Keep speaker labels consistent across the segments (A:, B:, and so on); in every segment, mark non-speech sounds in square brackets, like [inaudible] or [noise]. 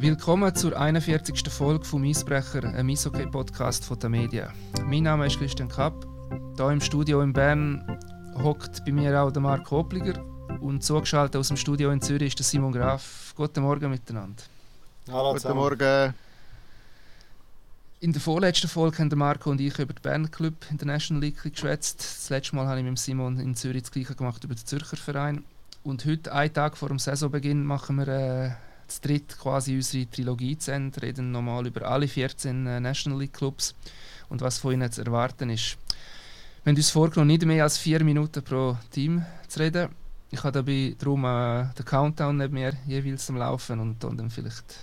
A: Willkommen zur 41. Folge vom Eisbrecher, einem Eishockey-Podcast von der Media. Mein Name ist Christian Kapp. Hier im Studio in Bern hockt bei mir auch der Marc Hopliger und zugeschaltet aus dem Studio in Zürich ist der Simon Graf. Guten Morgen miteinander.
B: Hallo Guten Morgen.
A: In der vorletzten Folge haben Marco und ich über den Bern Club International League geschwätzt. Das letzte Mal habe ich mit Simon in Zürich das gleiche gemacht über den Zürcher Verein. Und heute, einen Tag vor dem Saisonbeginn, machen wir äh, zu dritt quasi unsere Trilogie zu Ende, reden nochmal über alle 14 äh, National League Clubs und was von ihnen zu erwarten ist. Wir haben uns vorgenommen, nicht mehr als vier Minuten pro Team zu reden. Ich habe dabei darum äh, den Countdown nicht mehr jeweils am Laufen und dann vielleicht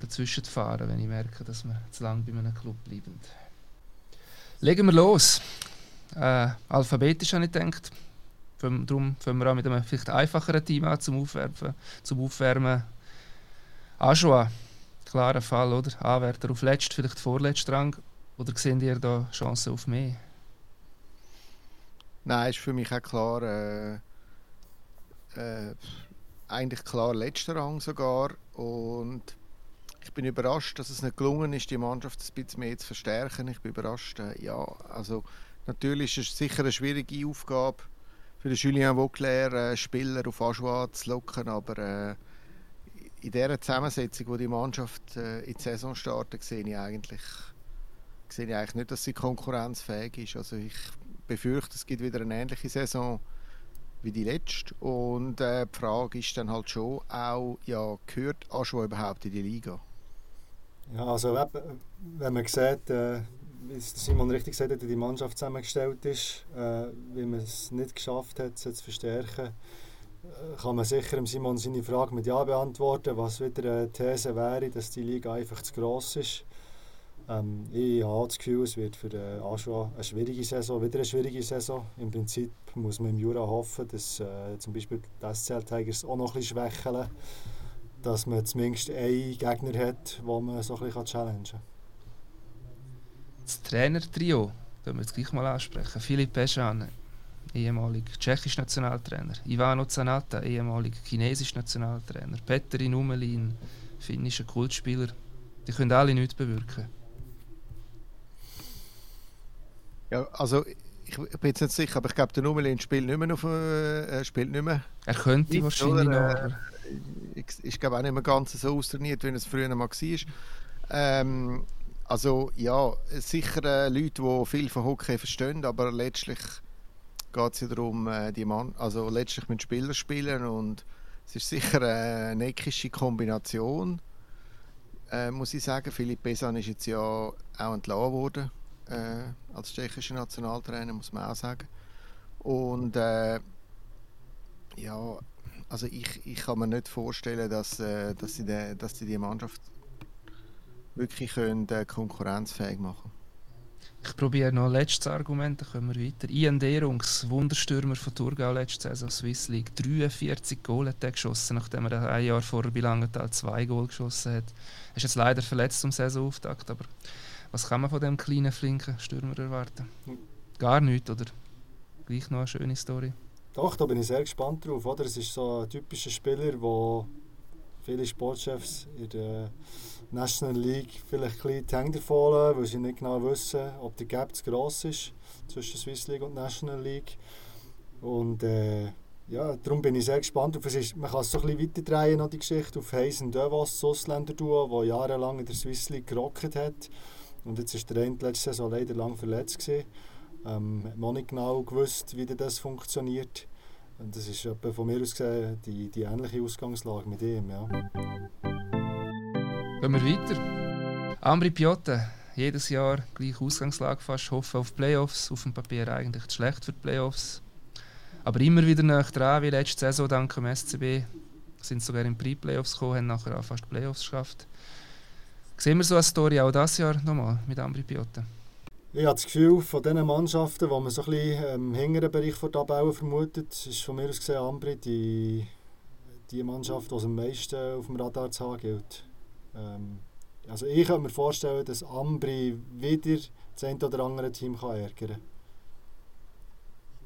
A: dazwischen fahren, wenn ich merke, dass wir zu lange bei einem Club bleiben. Legen wir los. Äh, alphabetisch habe ich gedacht. Darum fangen wir auch mit einem vielleicht einfacheren Team an zum Aufwärmen. Zum Aufwärmen. Ajoa, klarer Fall, oder? Anwärter auf letzt, vielleicht vorletzt Rang. Oder sehen ihr da Chancen auf mehr?
B: Nein, ist für mich auch klar. Äh, äh, eigentlich klar letzter Rang sogar. Und ich bin überrascht, dass es nicht gelungen ist, die Mannschaft ein bisschen mehr zu verstärken. Ich bin überrascht. Äh, ja, also natürlich ist es sicher eine schwierige Aufgabe für den Julien Vauclair, äh, Spieler auf Ajoie zu locken, aber äh, in dieser Zusammensetzung, wo die Mannschaft äh, in die Saison startet, sehe ich eigentlich sehe ich eigentlich nicht, dass sie konkurrenzfähig ist. Also ich befürchte, es gibt wieder eine ähnliche Saison wie die letzte. Und äh, die Frage ist dann halt schon auch, ja, gehört Ajoie überhaupt in die Liga?
C: Ja, also wenn man sieht, äh, wie Simon richtig gesagt hat, wie die Mannschaft zusammengestellt ist, äh, wie man es nicht geschafft hat, sie zu verstärken, kann man sicher Simon seine Frage mit Ja beantworten, was wieder eine These wäre, dass die Liga einfach zu gross ist. Ähm, ich habe das Gefühl, es wird für den Aschua eine schwierige Saison, wieder eine schwierige Saison. Im Prinzip muss man im Jura hoffen, dass äh, zum Beispiel die SCL Tigers auch noch ein bisschen schwächeln dass man zumindest einen Gegner hat, wo man so ein bisschen challengen kann.
A: Das Trainertrio, können wir jetzt gleich mal ansprechen. Philipp Peschan, ehemaliger tschechischer Nationaltrainer. Ivano Zanata, ehemaliger chinesischer Nationaltrainer. Petteri Numelin, finnischer Kultspieler. Die können alle nichts bewirken.
B: Ja, also ich, ich bin jetzt nicht sicher, aber ich glaube, der Numelin spielt nicht mehr. Auf, äh, spielt nicht mehr.
A: Er könnte nicht, wahrscheinlich oder, noch.
B: Äh, ich, glaube auch nicht mehr ganz so austrainiert, wie es früher mal war. Ähm, also ja, sicher äh, Leute, die viel von Hockey verstehen, aber letztlich geht es ja darum, äh, die Mann, also letztlich mit Spielern spielen und es ist sicher eine neckische Kombination, äh, muss ich sagen. Philipp Besan ist jetzt ja auch entlassen worden äh, als tschechischer Nationaltrainer, muss man auch sagen. Und äh, ja, also ich, ich kann mir nicht vorstellen, dass, äh, dass, sie de, dass sie die Mannschaft wirklich können, äh, konkurrenzfähig machen
A: Ich probiere noch letztes Argument, dann können wir weiter. Ian Derungs, Wunderstürmer von Thurgau letzte Saison Swiss League, 43 Goal hat er geschossen, nachdem er ein Jahr vorher bei Langenthal zwei Goal geschossen hat. Er ist jetzt leider verletzt zum Saisonauftakt, aber was kann man von dem kleinen, flinken Stürmer erwarten? Gar nichts, oder? Gleich noch eine schöne Story.
C: Doch, da bin ich sehr gespannt drauf. Oder? Es ist so ein typischer Spieler, wo viele Sportchefs in der National League vielleicht ein bisschen die Hände weil sie nicht genau wissen, ob der Gap zu gross ist zwischen Swiss League und National League. Und äh, ja, darum bin ich sehr gespannt. Auf, es ist, man kann es so ein bisschen weiterdrehen, noch die Geschichte, auf Heisen Dövos, das Ausländer-Duo, das jahrelang in der Swiss League gerockt hat. Und jetzt ist der eine letzte Saison leider lang verletzt. Gewesen. Ähm, hat man nicht genau gewusst, wie das funktioniert. Das ist von mir aus gesehen die, die ähnliche Ausgangslage mit ihm. Ja.
A: Gehen wir weiter. Ambri Piotta, jedes Jahr gleiche Ausgangslage fast, hoffen auf Playoffs. Auf dem Papier eigentlich zu schlecht für die Playoffs. Aber immer wieder nach dran, wie letzte Saison dank dem SCB. Sind sogar in Pre-Playoffs gekommen, haben nachher auch fast Playoffs geschafft. Sehen wir so eine Story auch dieses Jahr nochmal mit Ambri Piotta?
C: Ich habe das Gefühl, von diesen Mannschaften, die man so ein bisschen im hinteren Bereich der Tabelle vermutet, ist von mir aus gesehen Ambri die, die Mannschaft, die am meisten auf dem Radar zu haben gilt. Ähm, also ich kann mir vorstellen, dass Ambri wieder das ein oder andere Team kann ärgern kann.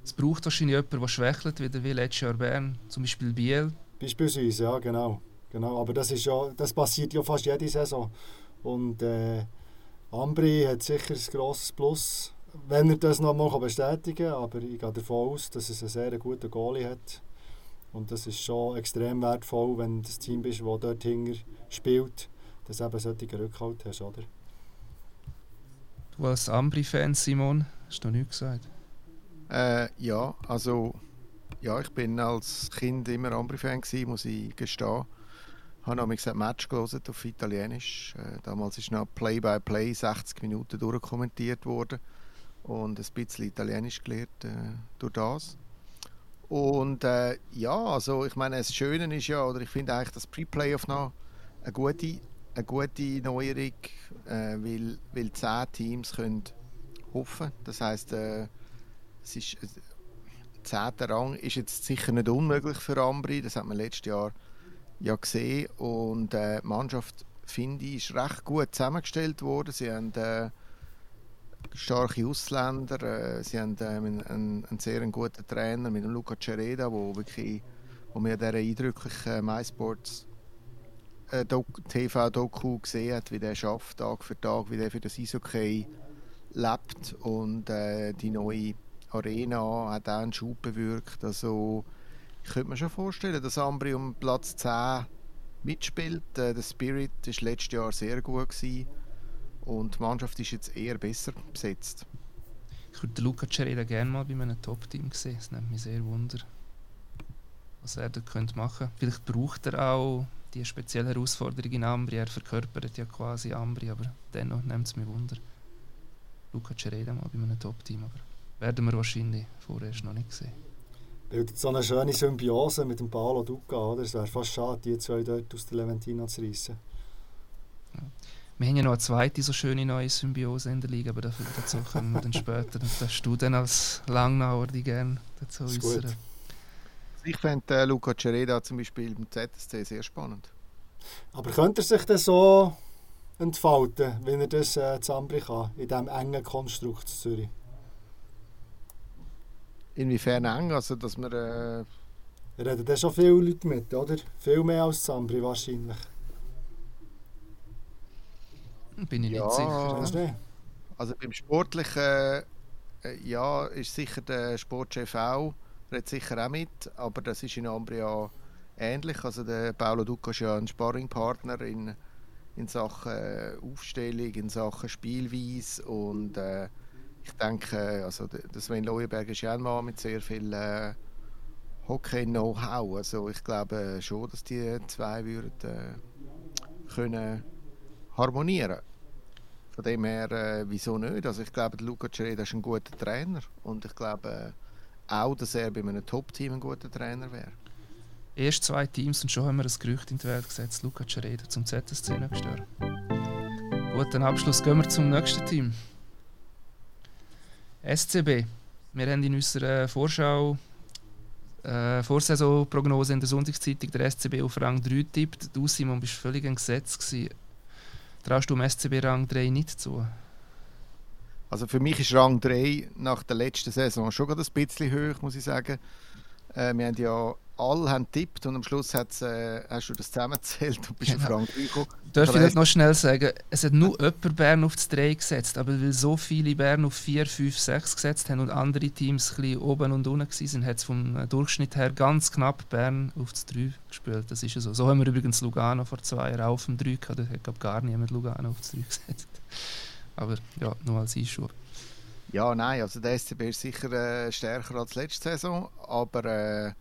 A: Es braucht wahrscheinlich jemanden, der schwächelt, wieder wie letztes Jahr Bern, zum Beispiel Biel.
C: Beispielsweise, ja, genau. genau. Aber das, ist ja, das passiert ja fast jede Saison. Und äh, Ambri hat sicher ein grosses Plus, wenn er das noch mal bestätigen kann. Aber ich gehe davon aus, dass es einen sehr guten Goalie hat. Und das ist schon extrem wertvoll, wenn du das Team bist, das dort hinter spielt, dass du eben solche Rückhalt hast, oder?
A: Du als Ambri-Fan, Simon, hast du noch nichts gesagt?
B: Äh, ja, also ja, ich bin als Kind immer Ambri-Fan muss ich gestehen. Habe nämlich ein Match gelesen auf Italienisch. Äh, damals ist noch Play-by-Play 60 Minuten durchkommentiert worden und ein bisschen Italienisch gelernt äh, durch das. Und äh, ja, also ich meine, das Schöne ist ja, oder ich finde eigentlich das Pre-Playoff noch eine gute, eine gute Neuerung, äh, weil, weil zehn Teams können hoffen. Das heißt, äh, es ist äh, zehnter Rang ist jetzt sicher nicht unmöglich für Ambri. Das hat man letztes Jahr ja gesehen und äh, die Mannschaft finde ich ist recht gut zusammengestellt worden. Sie haben äh, starke Ausländer. Äh, sie haben äh, einen, einen, sehr guten Trainer mit dem Luca Cereda, wo wirklich, wo mir dieser eindrücklichen MySports äh, TV-Doku gesehen hat, wie der schafft Tag für Tag, wie der für das Eishockey lebt und äh, die neue Arena hat auch einen Schub bewirkt. Also ich könnte mir schon vorstellen, dass Ambri um Platz 10 mitspielt. Äh, der Spirit war letztes Jahr sehr gut gewesen. Und die Mannschaft ist jetzt eher besser besetzt.
A: Ich würde Luca Cereda gerne mal bei einem Top-Team sehen. Es nimmt mich sehr wunder, was er da könnte machen Vielleicht braucht er auch die spezielle Herausforderung in Ambri. Er verkörpert ja quasi Ambri, aber dennoch nimmt es mich wunder. Luca Cereda mal bei einem Top-Team, aber werden wir wahrscheinlich vorerst noch nicht sehen.
C: Bildet so eine schöne Symbiose mit dem Paolo Duca, oder? Es wäre fast schade, die zwei dort aus der Leventina zu reissen.
A: Ja. Wir haben ja noch eine zweite so schöne neue Symbiose in der Liga, aber dafür, dazu kommen wir dann [laughs] später. Und darfst du dann als Langnauer die gerne dazu äußern.
B: Ich fände äh, Luca Cereda zum Beispiel im ZSC sehr spannend.
C: Aber könnte er sich das so entfalten, wenn er das äh, zusammenbringen kann, in diesem engen Konstrukt Zürich?
B: Inwiefern eng? Also, dass man... Äh
C: Reden da schon viele Leute mit, oder? Viel mehr als Zambri wahrscheinlich.
A: Bin ich ja, nicht sicher.
B: Also beim Sportlichen, äh, ja, ist sicher der Sportchef auch, redet sicher auch mit, aber das ist in Ambria ähnlich. Also der Paolo Duca ist ja ein Sparringpartner in, in Sachen äh, Aufstellung, in Sachen Spielweise und äh, ich denke, also Sven Leuenberg ist ja ein Mann mit sehr viel äh, Hockey-Know-how. Also ich glaube schon, dass die zwei würden äh, können harmonieren. Von dem her, äh, wieso nicht? Also ich glaube, Luca Cereda ist ein guter Trainer und ich glaube äh, auch, dass er bei einem Top-Team ein guter Trainer wäre.
A: Erst zwei Teams und schon haben wir ein Gerücht in die Welt gesetzt. Luca Cereda zum ZSC nächstes Jahr. Gut, dann Abschluss gehen wir zum nächsten Team. SCB. Wir haben in unserer Vorschau äh, Vorsaisonprognose in der Sonntagszeitung der SCB auf Rang 3 tippt. Du, Simon, bist völlig entgesetzt gewesen. Traust du dem SCB Rang 3 nicht zu?
B: Also für mich ist Rang 3 nach der letzten Saison schon ein bisschen hoch, muss ich sagen. Äh, wir haben ja alle haben tippt und am Schluss äh, hast du das zusammengezählt und bist genau. Rang 3 gekommen.
A: Darf ich das noch schnell sagen? Es hat nur jemand Bern auf das 3 gesetzt, aber weil so viele Bern auf 4, 5, 6 gesetzt haben und andere Teams ein bisschen oben und unten waren, hat es vom Durchschnitt her ganz knapp Bern auf das 3 gespielt. Das ist ja so. So haben wir übrigens Lugano vor zwei Jahren auf dem 3 gehabt. Da hat gar niemand Lugano auf das 3 gesetzt. Aber ja, nur als Einschub.
B: Ja, nein, also der SCB ist sicher äh, stärker als letzte Saison, aber äh,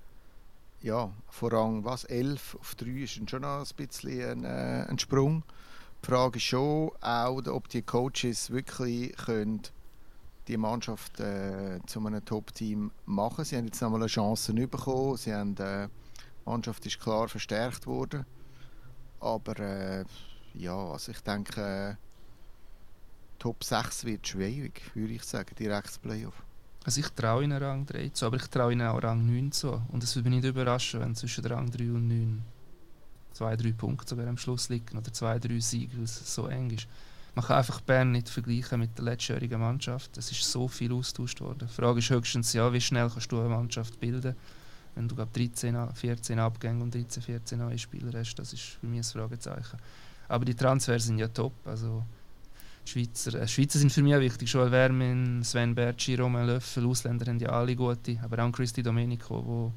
B: ja, von Rang was, 11 auf 3 ist schon noch ein bisschen ein, äh, ein Sprung. Die Frage ist schon auch, ob die Coaches wirklich können die Mannschaft äh, zu einem Top-Team machen. Sie haben jetzt nochmal eine Chance bekommen. Sie haben, äh, die Mannschaft ist klar verstärkt worden. Aber äh, ja, also ich denke, äh, Top 6 wird schwierig, würde ich sagen, direktes Playoff.
A: Also ich traue ihnen Rang 3 zu, aber ich traue ihnen auch Rang 9 zu. Und es würde mich nicht überraschen, wenn zwischen Rang 3 und 9 zwei, drei Punkte sogar am Schluss liegen oder zwei, drei Siege, weil es so eng ist. Man kann einfach Bern nicht vergleichen mit der letztjährigen Mannschaft. Es ist so viel austauscht worden. Die Frage ist höchstens, ja, wie schnell kannst du eine Mannschaft bilden, Wenn du glaub, 13, 14 Abgänge und 13, 14 neue Spieler hast, das ist für mich ein Fragezeichen. Aber die Transfers sind ja top. Also, Schweizer, äh, Schweizer sind für mich auch wichtig. Joel Wermin, Sven Bertschi, Roman Löffel, Ausländer haben ja alle gute. Aber auch Christi Domenico, der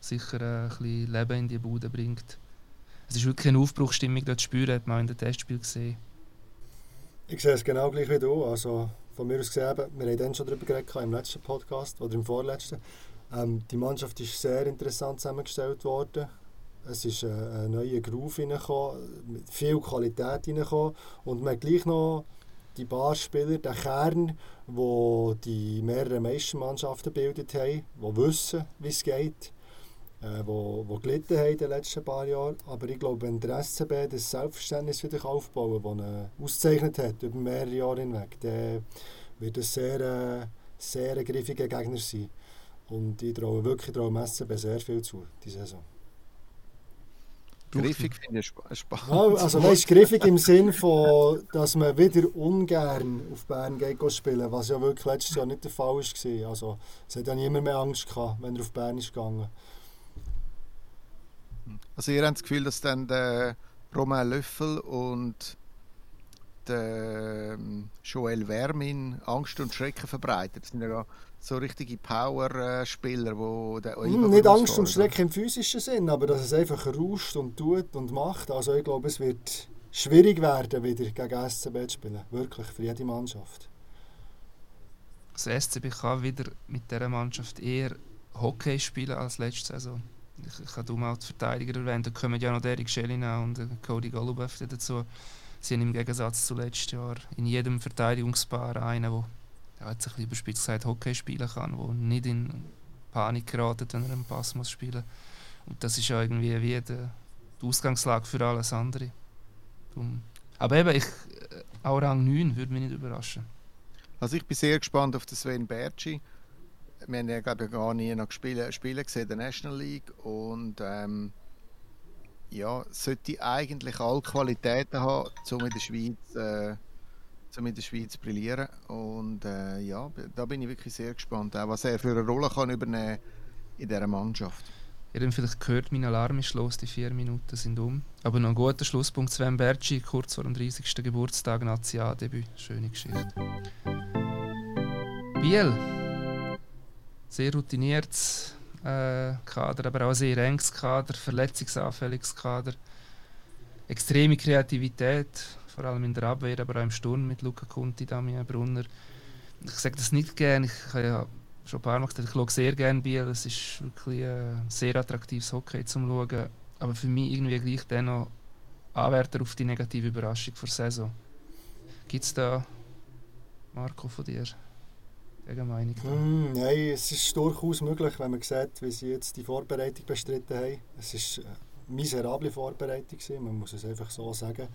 A: sicher äh, ein bisschen Leben in die Bude bringt. Es ist wirklich eine Aufbruchstimmung dort zu spüren, hat man auch in den Testspielen gesehen.
C: Ich sehe es genau gleich wie du. Also von mir aus gesehen, wir haben dann schon darüber geredet im letzten Podcast oder im vorletzten. Ähm, die Mannschaft ist sehr interessant zusammengestellt worden. Es ist ein, ein neuer Groove reingekommen, viel Qualität reingekommen und man hat gleich noch die paar Spieler, den Kern, wo die mehrere Meistermannschaften gebildet haben, die wissen, wie es geht, äh, wo, wo gelitten haben in den letzten paar Jahren. Aber ich glaube, wenn der SCB das Selbstverständnis wieder aufbauen kann, das er auszeichnet hat über mehrere Jahre hinweg, dann wird es sehr, äh, sehr griffiger Gegner sein. Und ich traue wirklich dem SCB sehr viel zu, diese Saison.
B: Griffig finde ich spannend.
C: Ja, also weißt, griffig im Sinn von, dass man wieder ungern auf Bern geht spielen, was ja wirklich letztes Jahr nicht der Fall war. Also es hat ja niemand mehr Angst gehabt, wenn er auf Bern ist gegangen.
B: Also ihr habt das Gefühl, dass dann der Romain Löffel und der ähm, Joel Wermin Angst und Schrecken verbreitet. Das sind ja so richtige Power-Spieler, wo der
C: hm, Nicht Angst und Schrecken im physischen Sinn, aber dass es einfach rauscht und tut und macht. Also ich glaube, es wird schwierig werden, wieder gegen SCB zu spielen. Wirklich, für jede Mannschaft.
A: Das SCB kann wieder mit dieser Mannschaft eher Hockey spielen als letzte Saison. Ich, ich habe mal die Verteidiger erwähnt, da kommen ja noch Derek Schelina und Cody Golubev dazu. Sie haben im Gegensatz zu letztes Jahr in jedem Verteidigungspaar einen, der jetzt ein bisschen überspitzt gesagt Hockey spielen kann, der nicht in Panik geratet, wenn er einen Pass muss spielen Und das ist ja irgendwie wie die, Ausgangslage für alles andere. Darum. Aber eben, ich, äh, auch Rang 9 würde mich nicht überraschen.
B: Also ich bin sehr gespannt auf den Sven Bertschi. Wir haben ja glaube ich gar nie noch Spiele, Spiele gesehen in der National League und ähm, ja, sollte eigentlich alle Qualitäten haben, um in der Schweiz äh, um in der Schweiz zu brillieren. Und äh, ja, da bin ich wirklich sehr gespannt, auch was er für eine Rolle kann übernehmen in dieser Mannschaft.
A: Ihr habt vielleicht gehört, mein Alarm ist los, die vier Minuten sind um. Aber noch ein guter Schlusspunkt, Sven Bergi, kurz vor dem 30. Geburtstag, Nazi-A-Debüt. Schöne Geschichte. Biel. Sehr routiniertes äh, Kader, aber auch sehr enges Kader, verletzungsanfälliges Kader. Extreme Kreativität, vor allem in der Abwehr, aber auch im Sturm mit Luca Conti, Damian Brunner. Ich sage das nicht gerne, ich habe ja schon ein paar Mal gesagt, ich schaue sehr gerne Biel, es ist wirklich ein sehr attraktives Hockey zum Schauen, aber für mich irgendwie gleich dann noch Anwärter auf die negative Überraschung vor Saison. Gibt es da, Marco, von dir Gegenmeinung?
C: Mm, nein, es ist durchaus möglich, wenn man sieht, wie sie jetzt die Vorbereitung bestritten haben. Es ist eine miserable Vorbereitung, man muss es einfach so sagen.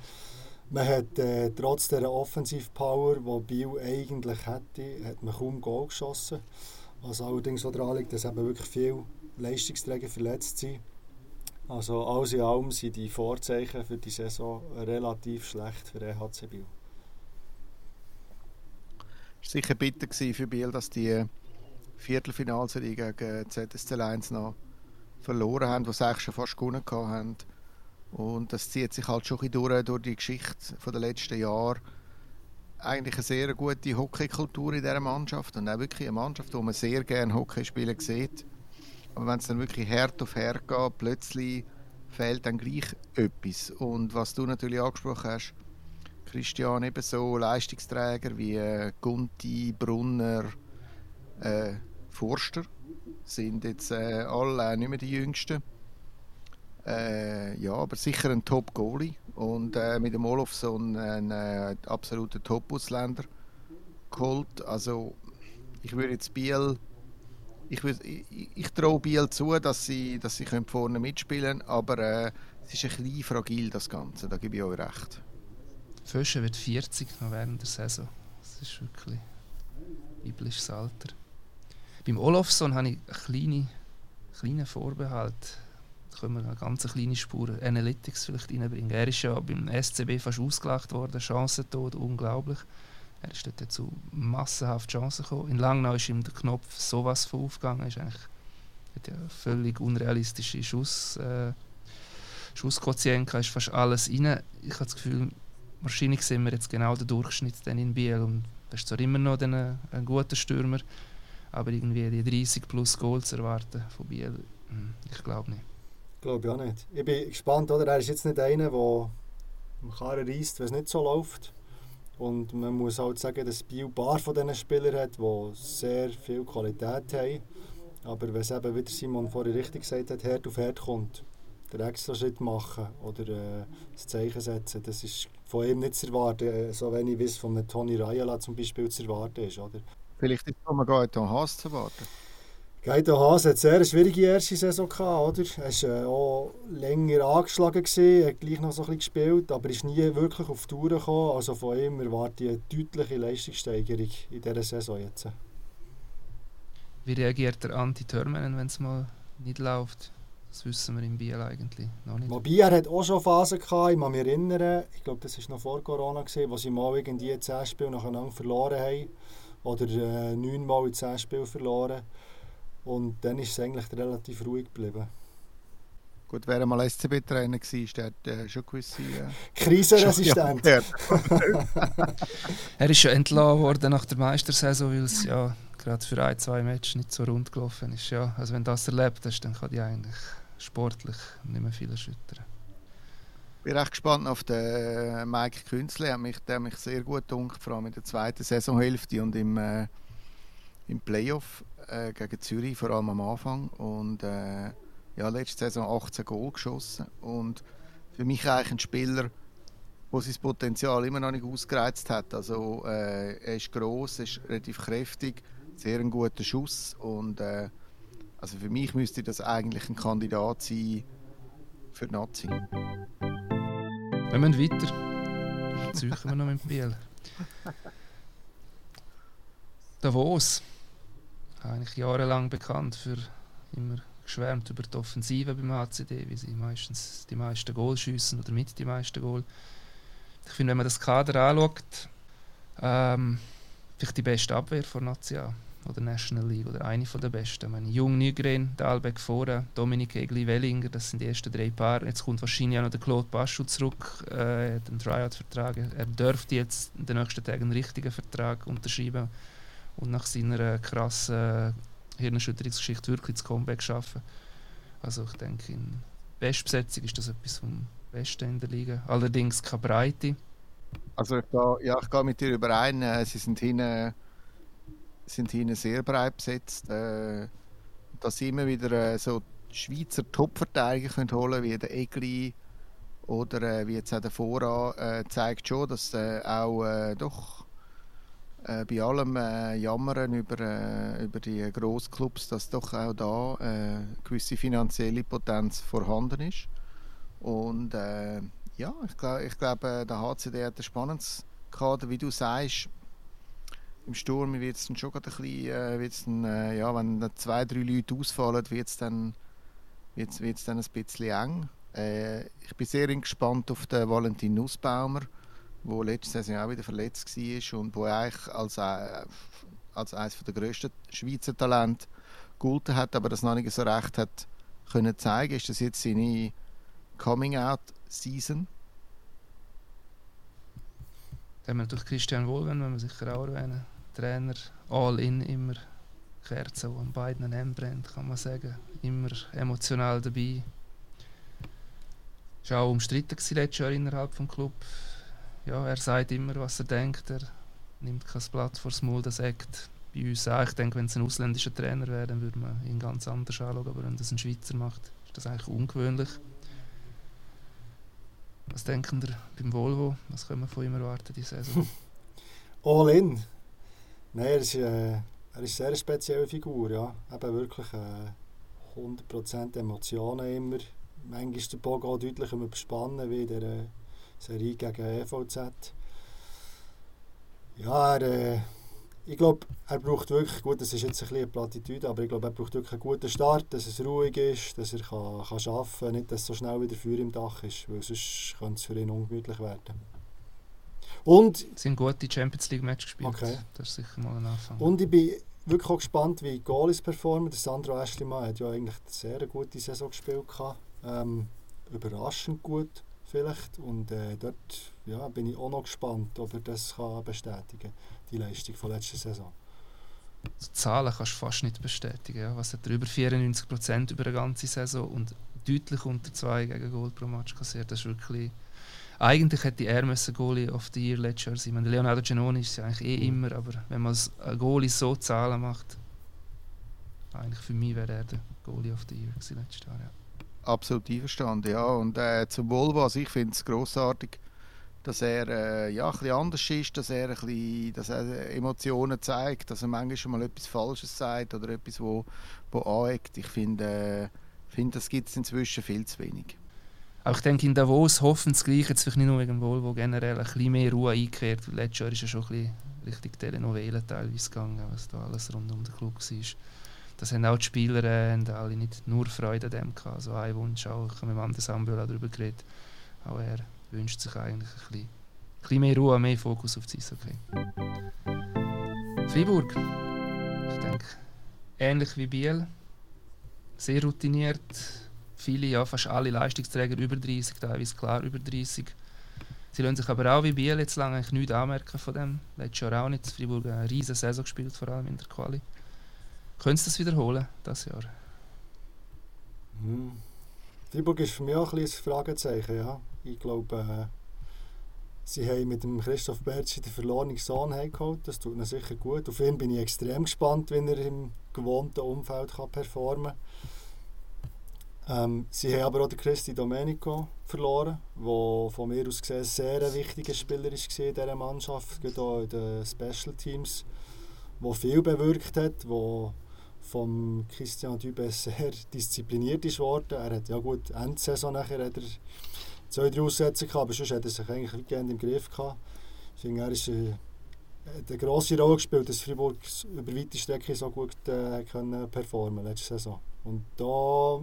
C: Man hat äh, trotz der Offensivpower, die Biel eigentlich hätte, hat man kaum Goal geschossen. Was allerdings auch daran liegt, dass eben wirklich viele Leistungsträger verletzt sind. Also alles in allem sind die Vorzeichen für die Saison relativ schlecht für EHC Biel.
B: Es war sicher bitter für Biel, dass die Viertelfinalserie gegen ZSC 1 noch verloren haben, die sie eigentlich schon fast gewonnen haben. Und das zieht sich halt schon ein durch, durch die Geschichte der letzten Jahre. Eigentlich eine sehr gute Hockeykultur in dieser Mannschaft und auch wirklich eine Mannschaft, wo man sehr gerne Hockey spielen sieht. Aber wenn es dann wirklich Herd auf Herd geht, plötzlich fehlt dann gleich etwas. Und was du natürlich angesprochen hast, Christian, eben so Leistungsträger wie äh, Gunti, Brunner, äh, Forster sind jetzt äh, alle nicht mehr die Jüngsten. Äh, ja, aber sicher ein Top-Goalie und äh, mit dem Olofsson ein äh, absoluter Top-Ausländer geholt. Also ich würde jetzt Biel, ich, ich, ich traue Biel zu, dass sie, dass sie vorne mitspielen können, aber äh, es ist ein bisschen fragil das Ganze, da gebe ich euch recht.
A: Fösche wird 40 noch während der Saison. Das ist wirklich biblisches Alter. Beim Olofsson habe ich einen kleinen, kleinen Vorbehalt können wir eine ganz kleine Spur Analytics vielleicht reinbringen. Er ist ja beim SCB fast ausgelacht worden, Chancentod, unglaublich. Er ist dort zu massenhaft Chancen gekommen. In Langnau ist ihm der Knopf sowas von aufgegangen, ist eigentlich hat ja völlig unrealistische Schuss, äh, Schussquotienten, ist fast alles rein. Ich habe das Gefühl, wahrscheinlich sind wir jetzt genau der Durchschnitt dann in Biel und das ist zwar immer noch ein, ein guter Stürmer, aber irgendwie die 30 plus Goals erwarten von Biel, hm, ich glaube nicht.
C: Glaube ich auch nicht. Ich bin gespannt, oder? Er ist jetzt nicht einer, der am Karren reisst, wenn es nicht so läuft. Und man muss halt sagen, dass Biel ein paar von diesen Spielern hat, die sehr viel Qualität haben. Aber wenn es eben, wie Simon vorhin richtig gesagt hat, Herd auf Herd kommt, den extra Schritt machen oder äh, das Zeichen setzen, das ist von ihm nicht zu erwarten, äh, so wenig wie es von Tony Rayala zum Beispiel zu erwarten ist. Oder?
B: Vielleicht ist es von Gaetan Haas zu erwarten.
C: Gaito Haas hat sehr eine schwierige erste Saison gehabt, oder? Er war äh, auch länger angeschlagen, gewesen, hat gleich noch so ein bisschen gespielt, aber ist nie wirklich auf die Tour gekommen. Also von ihm erwarte ich eine deutliche Leistungssteigerung in dieser Saison jetzt.
A: Wie reagiert der Anti Törmänen, wenn es mal nicht läuft? Das wissen wir im Biel eigentlich noch nicht.
C: Wobei, er hat auch schon Phasen gehabt, ich kann mich erinnern, ich glaube, das war noch vor Corona, gewesen, wo sie mal irgendwie 10 Spiele nacheinander verloren haben. Oder äh, 9 Mal in 10 Spielen verloren. Und dann ist es eigentlich relativ ruhig geblieben.
B: Gut, wer mal SCB-Trainer war, der hat äh, schon gewisse... Äh, [laughs]
C: Krisenresistent. [laughs]
A: er ist schon entlassen worden nach der Meistersaison, weil es ja gerade für ein, zwei Matches nicht so rund gelaufen ist. Ja, also wenn du das erlebt hast, dann kann die eigentlich sportlich nicht mehr viel erschüttern.
B: Ich bin recht gespannt auf den äh, Mike Künzle. Der hat mich, der mich sehr gut gedacht, vor allem in der zweiten Saisonhälfte und im, äh, im Playoff äh, gegen Zürich, vor allem am Anfang. Und äh, ja, letzte Saison 18 Goal geschossen. Und für mich eigentlich ein Spieler, der sein Potenzial immer noch nicht ausgereizt hat. Also, äh, er ist gross, er ist relativ kräftig, sehr ein guter Schuss. Und äh, also für mich müsste das eigentlich ein Kandidat sein für die Nazi.
A: Wir müssen weiter. Jetzt suchen wir noch mit Biel. [laughs] Davos. Eigentlich jahrelang bekannt für immer geschwärmt über die Offensive beim HCD, wie sie meistens die meisten Goal schiessen oder mit die meisten Goal. Ich finde, wenn man das Kader anschaut, ähm, vielleicht die beste Abwehr von National oder National League oder eine von der besten. Ich meine, Jung, Nygren, Dalbeck vorne, Dominik Egli, Wellinger, das sind die ersten drei Paare. Jetzt kommt wahrscheinlich auch noch der Claude Baschu zurück, äh, den Tryout-Vertrag. Er dürfte jetzt in den nächsten Tagen einen richtigen Vertrag unterschreiben und nach seiner krassen Hirnerschütterungsgeschichte wirklich das Comeback schaffen. Also ich denke, in Bestbesetzung ist das etwas vom Besten in der Liga. Allerdings keine Breite.
B: Also ich gehe, ja, ich gehe mit dir überein. Äh, sie sind hinten, sind hinten sehr breit besetzt. Äh, dass sie immer wieder äh, so Schweizer Topverteidiger können holen wie der Egli oder äh, wie jetzt auch der Vorrat, äh, zeigt schon, dass äh, auch äh, doch äh, bei allem äh, Jammern über, äh, über die Grossclubs, dass doch auch da äh, gewisse finanzielle Potenz vorhanden ist. Und äh, ja, ich, glaub, ich glaube, der HCD hat ein spannendes Kader, wie du sagst. Im Sturm wird es dann schon ein bisschen, äh, wird's dann, äh, ja, wenn zwei, drei Leute ausfallen, wird es dann, wird's, wird's dann ein bisschen eng. Äh, ich bin sehr gespannt auf den Valentin Nussbaumer wo letzte Saison auch wieder verletzt war und wo eigentlich als, äh, als eines der grössten Schweizer Talente gehalten hat, aber das noch nicht so recht hat können zeigen. Ist das jetzt seine Coming-out-Season?
A: Da haben wir durch Christian Wohlwen, wenn wir sicher auch erwähnen, Trainer, all in, immer Kerzen, die an beiden Enden brennt, kann man sagen. Immer emotional dabei. War auch umstritten letztes Jahr innerhalb des Clubs ja, er sagt immer, was er denkt. Er nimmt kein Blatt vor Maul, das sagt bei uns auch. Ich denke, wenn es ein ausländischer Trainer wäre, dann würde man ihn ganz anders anschauen. Aber wenn das ein Schweizer macht, ist das eigentlich ungewöhnlich. Was denken ihr beim Volvo? Was können wir von ihm erwarten diese Saison? [laughs]
C: All in. Nein, er ist, äh, er ist eine sehr spezielle Figur. Ja. Eben wirklich äh, 100% Emotionen immer. Manchmal ist der Bogen deutlich überspannen, wie der äh, Serie gegen EVZ. Ja, er, äh, ich glaube, er braucht wirklich, gut, das ist jetzt ein bisschen eine Plattitüde, aber ich glaube, er braucht wirklich einen guten Start, dass es ruhig ist, dass er kann, kann arbeiten kann, nicht, dass so schnell wieder Feuer im Dach ist, weil sonst könnte es für ihn ungemütlich werden. Und...
A: Es sind gute Champions League Matches gespielt,
C: okay.
A: das ist sicher mal ein Anfang.
C: Und ich bin wirklich auch gespannt, wie Goalies performen. Der Sandro Eschlimann hat ja eigentlich eine sehr gute Saison gespielt. Ähm, überraschend gut vielleicht. Und äh, dort ja, bin ich auch noch gespannt, ob er das kann bestätigen kann, die Leistung von letzter Saison.
A: Die Zahlen kannst du fast nicht bestätigen. Ja. Was hat er über 94% über eine ganze Saison und deutlich unter 2 gegen Goal pro Match kassiert. Das ist wirklich... Eigentlich hätte er müssen Goalie of the Year letztes Jahr sein. Leonardo Giannoni ist ja eigentlich eh mhm. immer, aber wenn man ein Goalie so Zahlen macht, eigentlich für mich wäre er der Goalie of the Year letztes Jahr. Ja.
B: Absolut einverstanden, ja. Und äh, zum Volvo, also ich finde es grossartig, dass er äh, ja, ein anders ist, dass er, ein bisschen, dass er Emotionen zeigt, dass er manchmal mal etwas Falsches sagt oder etwas, wo, wo aneckt. Ich finde, äh, find, das gibt es inzwischen viel zu wenig.
A: Auch ich denke, in Davos hoffen sie gleich, jetzt nicht nur wegen Volvo, generell ein bisschen mehr Ruhe eingekehrt. Letztes Jahr ist ja schon ein bisschen richtig Telenovela teilweise gegangen, was da alles rund um den Club war das haben auch die Spieler äh, haben alle nicht nur Freude an dem gehabt. Also ein Wunsch auch, ich habe mit Anders Ambel darüber geredet, auch er wünscht sich eigentlich ein bisschen, ein bisschen mehr Ruhe, mehr Fokus auf das Eishockey. Freiburg, ich denke, ähnlich wie Biel, sehr routiniert, viele, ja fast alle Leistungsträger über 30, teilweise klar über 30. Sie lassen sich aber auch wie Biel jetzt lange nichts anmerken von dem. Letztes Jahr auch nicht. Freiburg eine riesige Saison gespielt, vor allem in der Quali. Können Sie das wiederholen, das Jahr?
C: Hm. Freiburg ist für mich auch ein, Fragezeichen. Ja. Ich glaube, äh, sie haben mit dem Christoph Bertschi den verlorenen Sohn heimgeholt. Das tut ihnen sicher gut. Auf ihn bin ich extrem gespannt, wie er im gewohnten Umfeld kann performen kann. Ähm, sie haben aber auch den Christi Domenico verloren, der von mir aus gesehen sehr ein wichtiger Spieler war in dieser Mannschaft, gerade auch in den Special Teams, der viel bewirkt hat, der von Christian Dubes [laughs] sehr diszipliniert ist worden. Er hat ja gut Endsaison nachher hat er zwei, drei Aussätze gehabt, aber sonst hat er sich eigentlich weitgehend im Griff gehabt. Ich finde, er ist, äh, hat eine grosse Rolle gespielt, dass Fribourg über weite Strecken so gut äh, können performen letzte Saison. Und da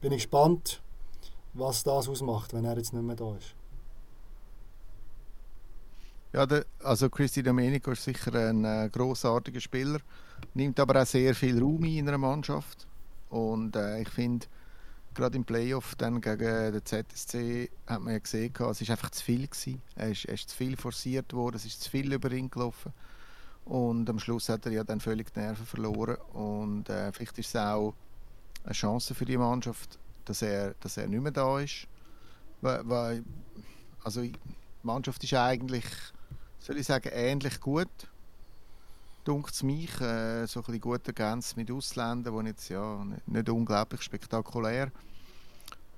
C: bin ich gespannt, was das ausmacht, wenn er jetzt nicht mehr da ist.
B: Ja, der, also Christi Domenico ist sicher ein äh, großartiger Spieler, nimmt aber auch sehr viel Raum in einer Mannschaft. Und äh, ich finde, gerade im Playoff dann gegen den ZSC hat man ja gesehen, es war einfach zu viel. Gewesen. Er, ist, er ist zu viel forciert worden, es ist zu viel über ihn gelaufen. Und am Schluss hat er ja dann völlig die Nerven verloren. Und äh, vielleicht ist es auch eine Chance für die Mannschaft, dass er, dass er nicht mehr da ist. Weil also die Mannschaft ist eigentlich soll ich sagen, ähnlich gut. Dunkt es mich, äh, so ein bisschen gut ergänzt mit Ausländern, die jetzt ja nicht unglaublich spektakulär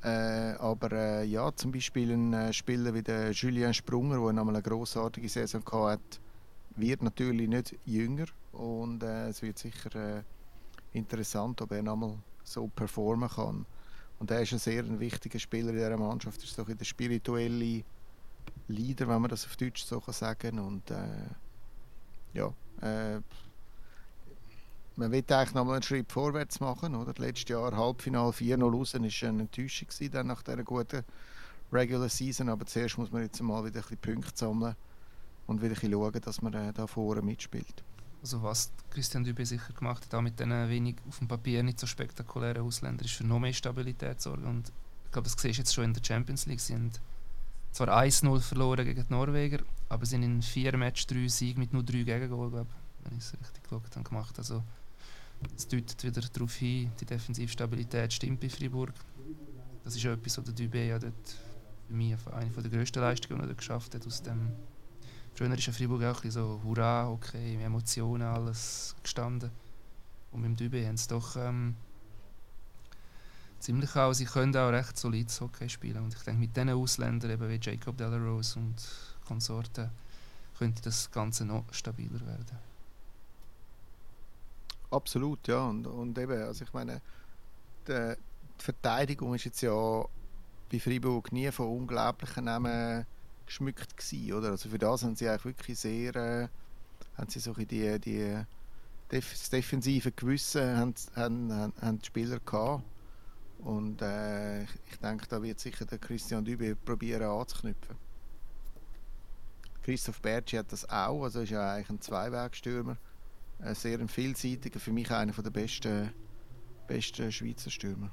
B: äh, aber äh, ja, zum Beispiel ein äh, Spieler wie der Julien Sprunger, der einmal eine grossartige Saison hatte, wird natürlich nicht jünger und äh, es wird sicher äh, interessant, ob er nochmal so performen kann. Und er ist ein sehr wichtiger Spieler in dieser Mannschaft, ist so der spirituelle Leader, wenn man das auf Deutsch so kann sagen Und äh, ja, äh, man will eigentlich noch mal einen Schritt vorwärts machen. Oder? Letztes Jahr Halbfinale 4-0 raus war eine Enttäuschung gewesen, dann nach dieser guten Regular Season. Aber zuerst muss man jetzt mal wieder ein bisschen Punkte sammeln und wieder ein bisschen schauen, dass man äh, da vorne mitspielt.
A: Also was Christian Dübe sicher gemacht hat, auch mit diesen wenig auf dem Papier nicht so spektakulären Ausländern, ist für noch mehr Stabilität sorgen. Und ich glaube, das siehst du jetzt schon in der Champions League. Sie haben zwar 1-0 verloren gegen die Norweger, aber sind in vier Matches drei Siege mit nur drei Gegengol, wenn ich es richtig geschaut habe, gemacht. Also es deutet wieder darauf hin, die Defensivstabilität stimmt bei Fribourg. Das ist etwas, was der Dubé ja dort für mich eine der grössten Leistungen die er geschafft hat. Aus dem Früher ist ja Fribourg auch ein so Hurra, okay, Emotionen, alles gestanden. Und mit dem Dubé haben sie doch ähm, ziemlich auch, sie können auch recht solides Hockey spielen. Und ich denke, mit diesen Ausländern eben wie Jacob Delarose und Konsorten könnte das Ganze noch stabiler werden.
B: Absolut, ja. Und, und eben, also ich meine, die, die Verteidigung ist jetzt ja bei Freiburg nie von unglaublichen Namen geschmückt gewesen, oder? Also für das haben sie eigentlich wirklich sehr, äh, haben sie so die, die das defensive Gewissen haben, haben, haben, haben die Spieler gehabt und äh, ich denke, da wird sicher der Christian Dübe probieren anzuknüpfen. Christoph Bertschi hat das auch, also ist ja eigentlich ein Zweiwegstürmer. ein sehr vielseitiger, für mich einer der besten, besten Schweizer Stürmer.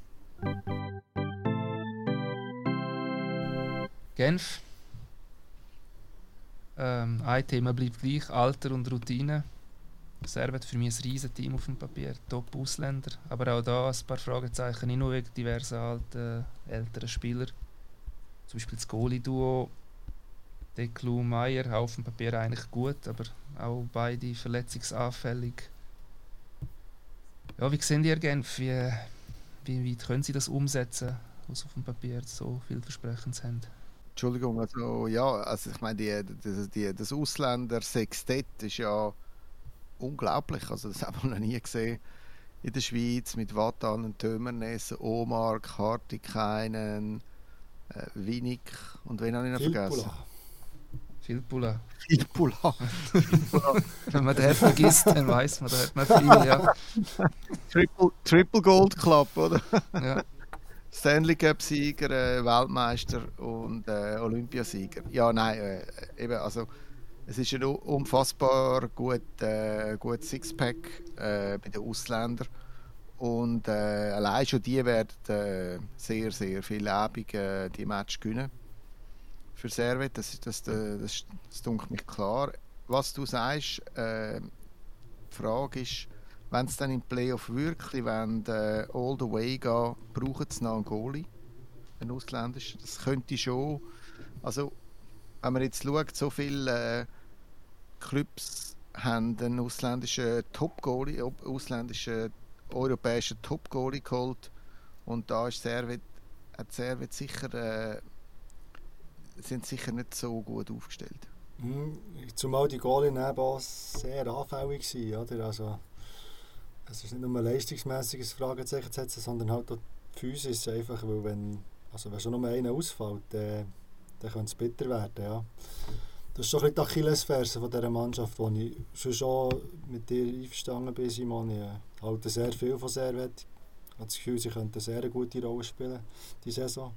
A: Genf. Ähm, ein Thema bleibt gleich, Alter und Routine. Servet für mich ein riesen Team auf dem Papier, top Ausländer, aber auch da ein paar Fragezeichen, nicht nur wegen diversen alten, älteren Spieler. Zum Beispiel das Goalie-Duo Deklu Meier, auf dem Papier eigentlich gut, aber auch beide verletzungsanfällig. Ja, wie sehen die Genf? Wie, wie weit können sie das umsetzen, was auf dem Papier so viel Versprechens haben?
B: Entschuldigung, also ja, also ich meine, die, die, die, das Ausländer-Sextett ist ja unglaublich. Also das haben wir noch nie gesehen in der Schweiz mit Watan, Tömernes, Omar, Kartikeinen, äh, Winik und wen habe ich noch vergessen?
A: Filpula.
B: Filpula. [laughs]
A: Wenn man den vergisst, dann weiß man, da hat man viel, ja.
B: Triple, Triple Gold Club, oder? Ja. Stanley Cup-Sieger, äh, Weltmeister und äh, Olympiasieger. Ja, nein, äh, eben, also es ist ein unfassbar gut, äh, gut Sixpack äh, bei den Ausländern. Und äh, allein schon die werden äh, sehr, sehr viel lebig äh, die Match gewinnen. Für Servet, das, das, das, das, das dunkelt mich klar. Was du sagst, äh, die Frage ist, wenn es dann im Playoff wirklich wenn äh, all the way gehen, brauchen sie noch einen Goalie, einen ausländischen. Das könnte schon, also wenn man jetzt schaut, so viele äh, Clubs haben einen ausländischen Top-Goalie, ausländischen europäischen Top-Goalie geholt und da ist Servet, hat Servet sicher, äh, sind sicher nicht so gut aufgestellt.
C: Mhm. Zumal die Goalie neben sehr anfällig waren, oder? Also, es ist nicht nur ein leistungsmäßiges Fragezeichen zu setzen, sondern halt auch physisch einfach, weil wenn, also wenn schon nur einer ausfällt, dann, dann könnte es bitter werden, ja. Das ist doch ein die Achillesferse von dieser Mannschaft, wo ich schon, schon mit dir einverstanden bin, Simon. Ich halte sehr viel von Servet. Ich habe das Gefühl, sie könnten eine sehr gute Rolle spielen die Saison.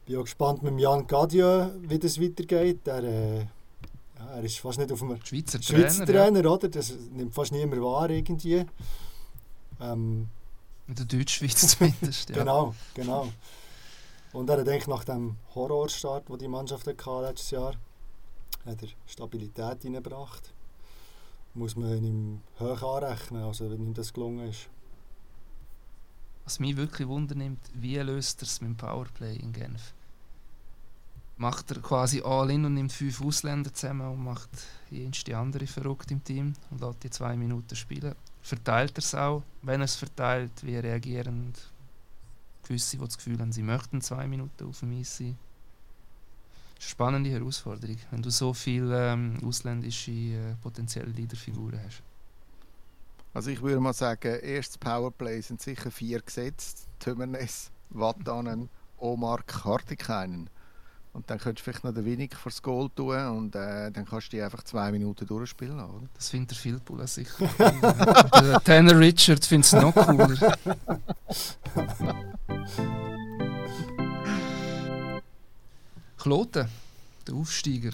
C: Ich bin auch gespannt mit Jan Gadieu, wie das weitergeht. Der, äh, ja, er ist fast nicht auf dem
A: Schweizer,
C: Schweizer Trainer, Trainer ja. oder? Das nimmt fast niemand wahr irgendwie. Ähm,
A: in der Deutschschweiz [laughs] zumindest,
C: ja. Genau, genau. Und er denkt nach dem Horrorstart, den die Mannschaft hatte letztes Jahr, hat er Stabilität hineingebracht. Muss man ihm hoch anrechnen, also wenn ihm das gelungen ist.
A: Was mich wirklich wundernimmt, wie löst er es mit dem Powerplay in Genf? Macht er quasi all in und nimmt fünf Ausländer zusammen und macht die andere verrückt im Team und lässt die zwei Minuten spielen? Verteilt er es auch? Wenn er es verteilt, wie reagieren gewisse, die das Gefühl haben, sie möchten zwei Minuten auf dem Eis sein? spannende Herausforderung, wenn du so viele ähm, ausländische äh, potenzielle Leaderfiguren hast.
B: Also ich würde mal sagen, erstes Powerplay sind sicher vier gesetzt. Tömernes, Wattanen, Omar, Kartikeinen. Und dann könntest du vielleicht noch den Wenig das Goal tun und äh, dann kannst du die einfach zwei Minuten durchspielen. Oder?
A: Das findet der Philpula sicher. [laughs] der Tanner Richard findet es noch cooler. [laughs] Kloten, der Aufsteiger.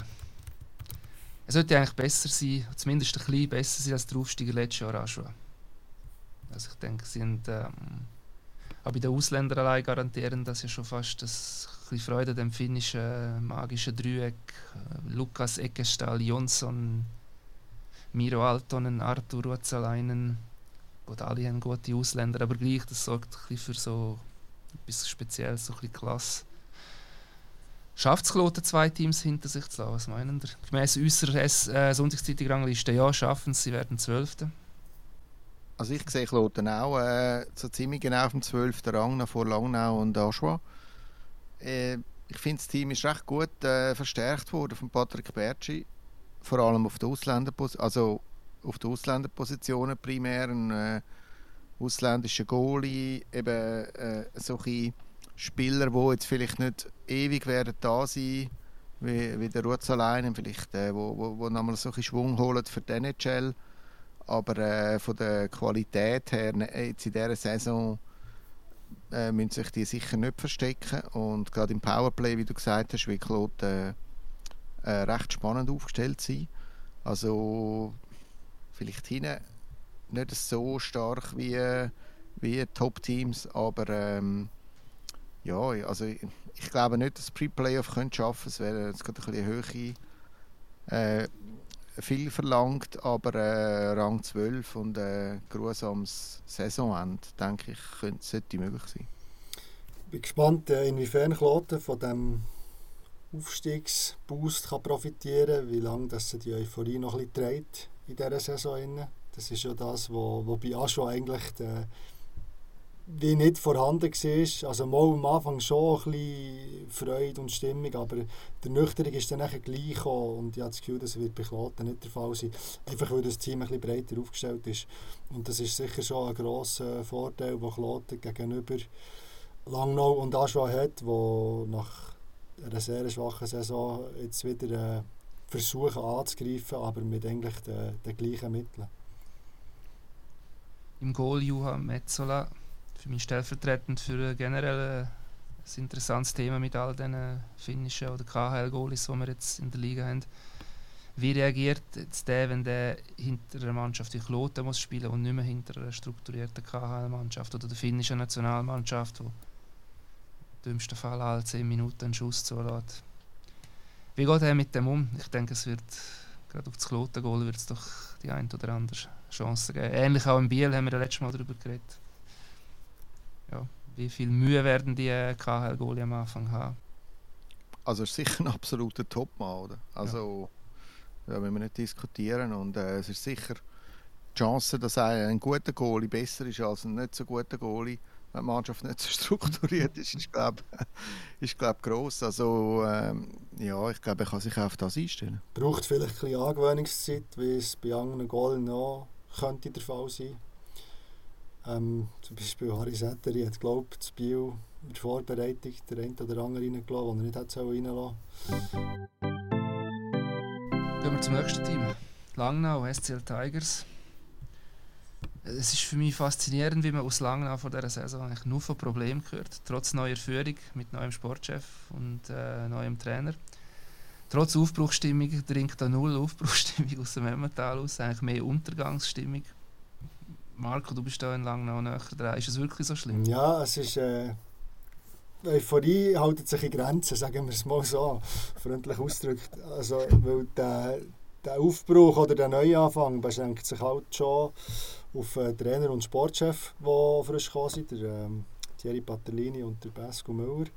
A: Er sollte eigentlich besser sein, zumindest ein bisschen besser sein als der Aufsteiger letztes Jahr auch schon. Also ich denke, sie sind ähm, auch bei den Ausländern allein garantieren, dass sie schon fast das bisschen Freude dem finnischen magischen Dreieck. Äh, Lukas Eckestall, Jonsson, Miro Altonen, Artur Ruotsalainen. Gut, alle haben gute Ausländer, aber gleich, das sorgt ein für so etwas Spezielles, so ein Klasse. Schafft es Kloten, zwei Teams hinter sich zu lassen? Was meinen ihr? Gemäss unserer äh, Sonntagszeitung-Rangliste, ja, schaffen sie werden Zwölfte.
B: Also ich sehe Kloten auch äh, so ziemlich genau auf dem 12. Rang nach vor Langnau und Aschua. Äh, ich finde, das Team ist recht gut äh, verstärkt worden von Patrick Bertschi. Vor allem auf der Ausländerposition, also auf der Ausländerpositionen primär. Ein äh, ausländischer Goalie, eben äh, solche Spieler, die jetzt vielleicht nicht ewig werden da sein wie, wie der Rutz allein, vielleicht, äh, wo, wo, wo nochmal so ein Schwung holen für die NHL. Aber äh, von der Qualität her, ne, jetzt in dieser Saison, äh, müssen sich die sicher nicht verstecken. Und gerade im Powerplay, wie du gesagt hast, wird Claude äh, äh, recht spannend aufgestellt sein. Also vielleicht hinten nicht so stark wie, wie Top-Teams, aber ähm, ja, also ich, ich, glaube nicht, dass Pre-Playoff schaffen können. Es wäre jetzt gerade ein bisschen Höhe äh, viel verlangt, aber äh, Rang 12 und äh, grusames Saisonende, denke ich, könnte, sollte möglich sein.
C: Ich bin gespannt, äh, inwiefern Kloten von dem Aufstiegsboost kann profitieren kann, wie lange das die Euphorie noch ein bisschen trägt in dieser Saison. Das ist ja das, wo bei Aschua eigentlich der, wie nicht vorhanden war. Also mal am Anfang schon ein bisschen Freude und Stimmung, aber der Nüchterung ist dann nachher gleich und ich habe das Gefühl, das wird bei Kloten nicht der Fall sein. Einfach weil das Team ein bisschen breiter aufgestellt ist. Und das ist sicher schon ein grosser Vorteil, den Kloten gegenüber Langnau und Aschua hat, wo nach einer sehr schwachen Saison jetzt wieder äh, versuchen anzugreifen, aber mit eigentlich den, den gleichen Mitteln.
A: Im Goal Juha Metzola für mich stellvertretend für generell ein interessantes Thema mit all diesen finnischen oder KHL-Goalies, die wir jetzt in der Liga haben. Wie reagiert jetzt der, wenn der hinter einer Mannschaft wie Kloten muss spielen und nicht mehr hinter einer strukturierten KHL-Mannschaft oder der finnischen Nationalmannschaft, wo im dümmsten Fall alle 10 Minuten einen Schuss zulässt? Wie geht er mit dem um? Ich denke, es wird gerade auf das Kloten-Goal wird es doch die ein oder andere Chance geben. Ähnlich auch im Biel haben wir letztes Mal darüber geredet ja, wie viel Mühe werden die äh, KHL-Goalie am Anfang haben?
B: Also ist sicher ein absoluter Topmann, oder? Also ja. da müssen wir nicht diskutieren und äh, es ist sicher die Chance, dass ein, ein guter Goalie besser ist als ein nicht so guter Goalie, wenn die Mannschaft nicht so [laughs] strukturiert ist, ist glaube ich glaub, gross. Also ähm, ja, ich glaube, er kann sich auf das einstellen.
C: Braucht vielleicht ein bisschen Angewöhnungszeit, wie es bei anderen Goalen noch könnte der Fall sein ähm, zum Beispiel Harry Setteri hat, glaube ich, das in der Vorbereitung der eine oder andere reingelassen, den er nicht hätte reinlassen
A: Gehen wir zum nächsten Team. Langnau, SCL Tigers. Es ist für mich faszinierend, wie man aus Langnau vor dieser Saison eigentlich nur von Problemen hört. Trotz neuer Führung mit neuem Sportchef und äh, neuem Trainer. Trotz Aufbruchstimmung dringt da null Aufbruchstimmung [laughs] aus dem Emmental aus, eigentlich mehr Untergangsstimmung. Marco, du bist da in Langnau näher dran. Ist es wirklich so schlimm?
C: Ja, es ist... Äh, Euphorie hält sich in Grenzen, sagen wir es mal so, freundlich ausgedrückt. Also, weil der, der Aufbruch oder der Neuanfang beschränkt sich halt schon auf den Trainer und Sportchef, die frisch gekommen sind, der ähm, Thierry Patellini und der Pesco Müller.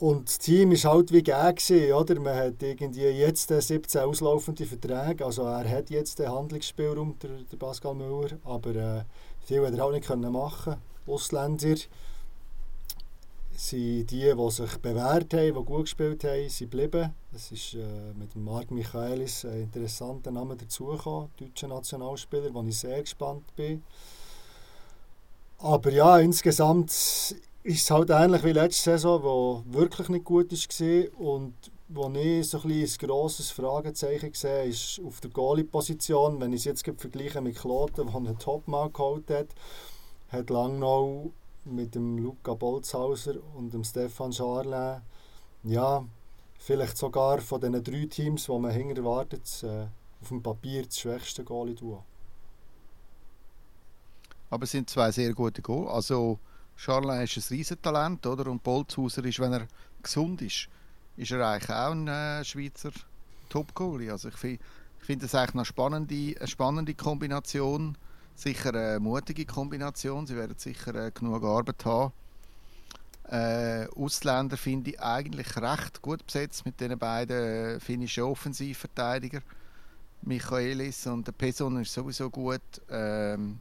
C: Und das Team war halt wie gegeben, oder? Man hat irgendwie jetzt 17 auslaufende Verträge, also er hat jetzt den Handlungsspielraum, der, der Pascal Müller, aber äh, viel hat er auch nicht können machen Ausländer sind die, die sich bewährt haben, die gut gespielt haben, sind geblieben. Es ist äh, mit Marc Michaelis ein interessanter Name dazugekommen, deutscher Nationalspieler, wo ich sehr gespannt bin. Aber ja, insgesamt ist es halt ähnlich wie letzte Saison, wo wirklich nicht gut war und wo ich so ein, ein grosses Fragezeichen sehe, ist auf der Goalie-Position. Wenn ich es jetzt vergleiche mit Kloten, der einen Topmann geholt hat, hat Langnau mit dem Luca Bolzhauser und dem Stefan Scharle ja, vielleicht sogar von den drei Teams, die man hinter erwartet, äh, auf dem Papier das schwächste Goalie-Duo.
B: Aber es sind zwei sehr gute Goal. Also Charlin ist ein Riesentalent, oder? Und Bolzhauser ist, wenn er gesund ist, ist er eigentlich auch ein äh, Schweizer Top-Goalie. Also ich finde ich find das eigentlich eine spannende, eine spannende Kombination. Sicher eine mutige Kombination. Sie werden sicher äh, genug Arbeit haben. Äh, Ausländer finde ich eigentlich recht gut besetzt mit den beiden äh, finnischen Offensivverteidigern. Michaelis und der Peson ist sowieso gut. Ähm,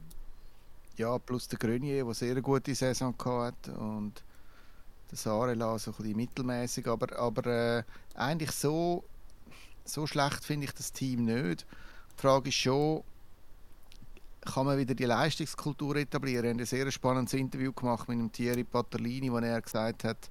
B: ja, plus der Grenier, der sehr gute Saison hatte und der Sarela so ein mittelmäßig, aber, aber äh, eigentlich so, so schlecht finde ich das Team nicht. Die Frage ist schon, kann man wieder die Leistungskultur etablieren? Wir haben ein sehr spannendes Interview gemacht mit dem Thierry Patterlini, wo er gesagt hat,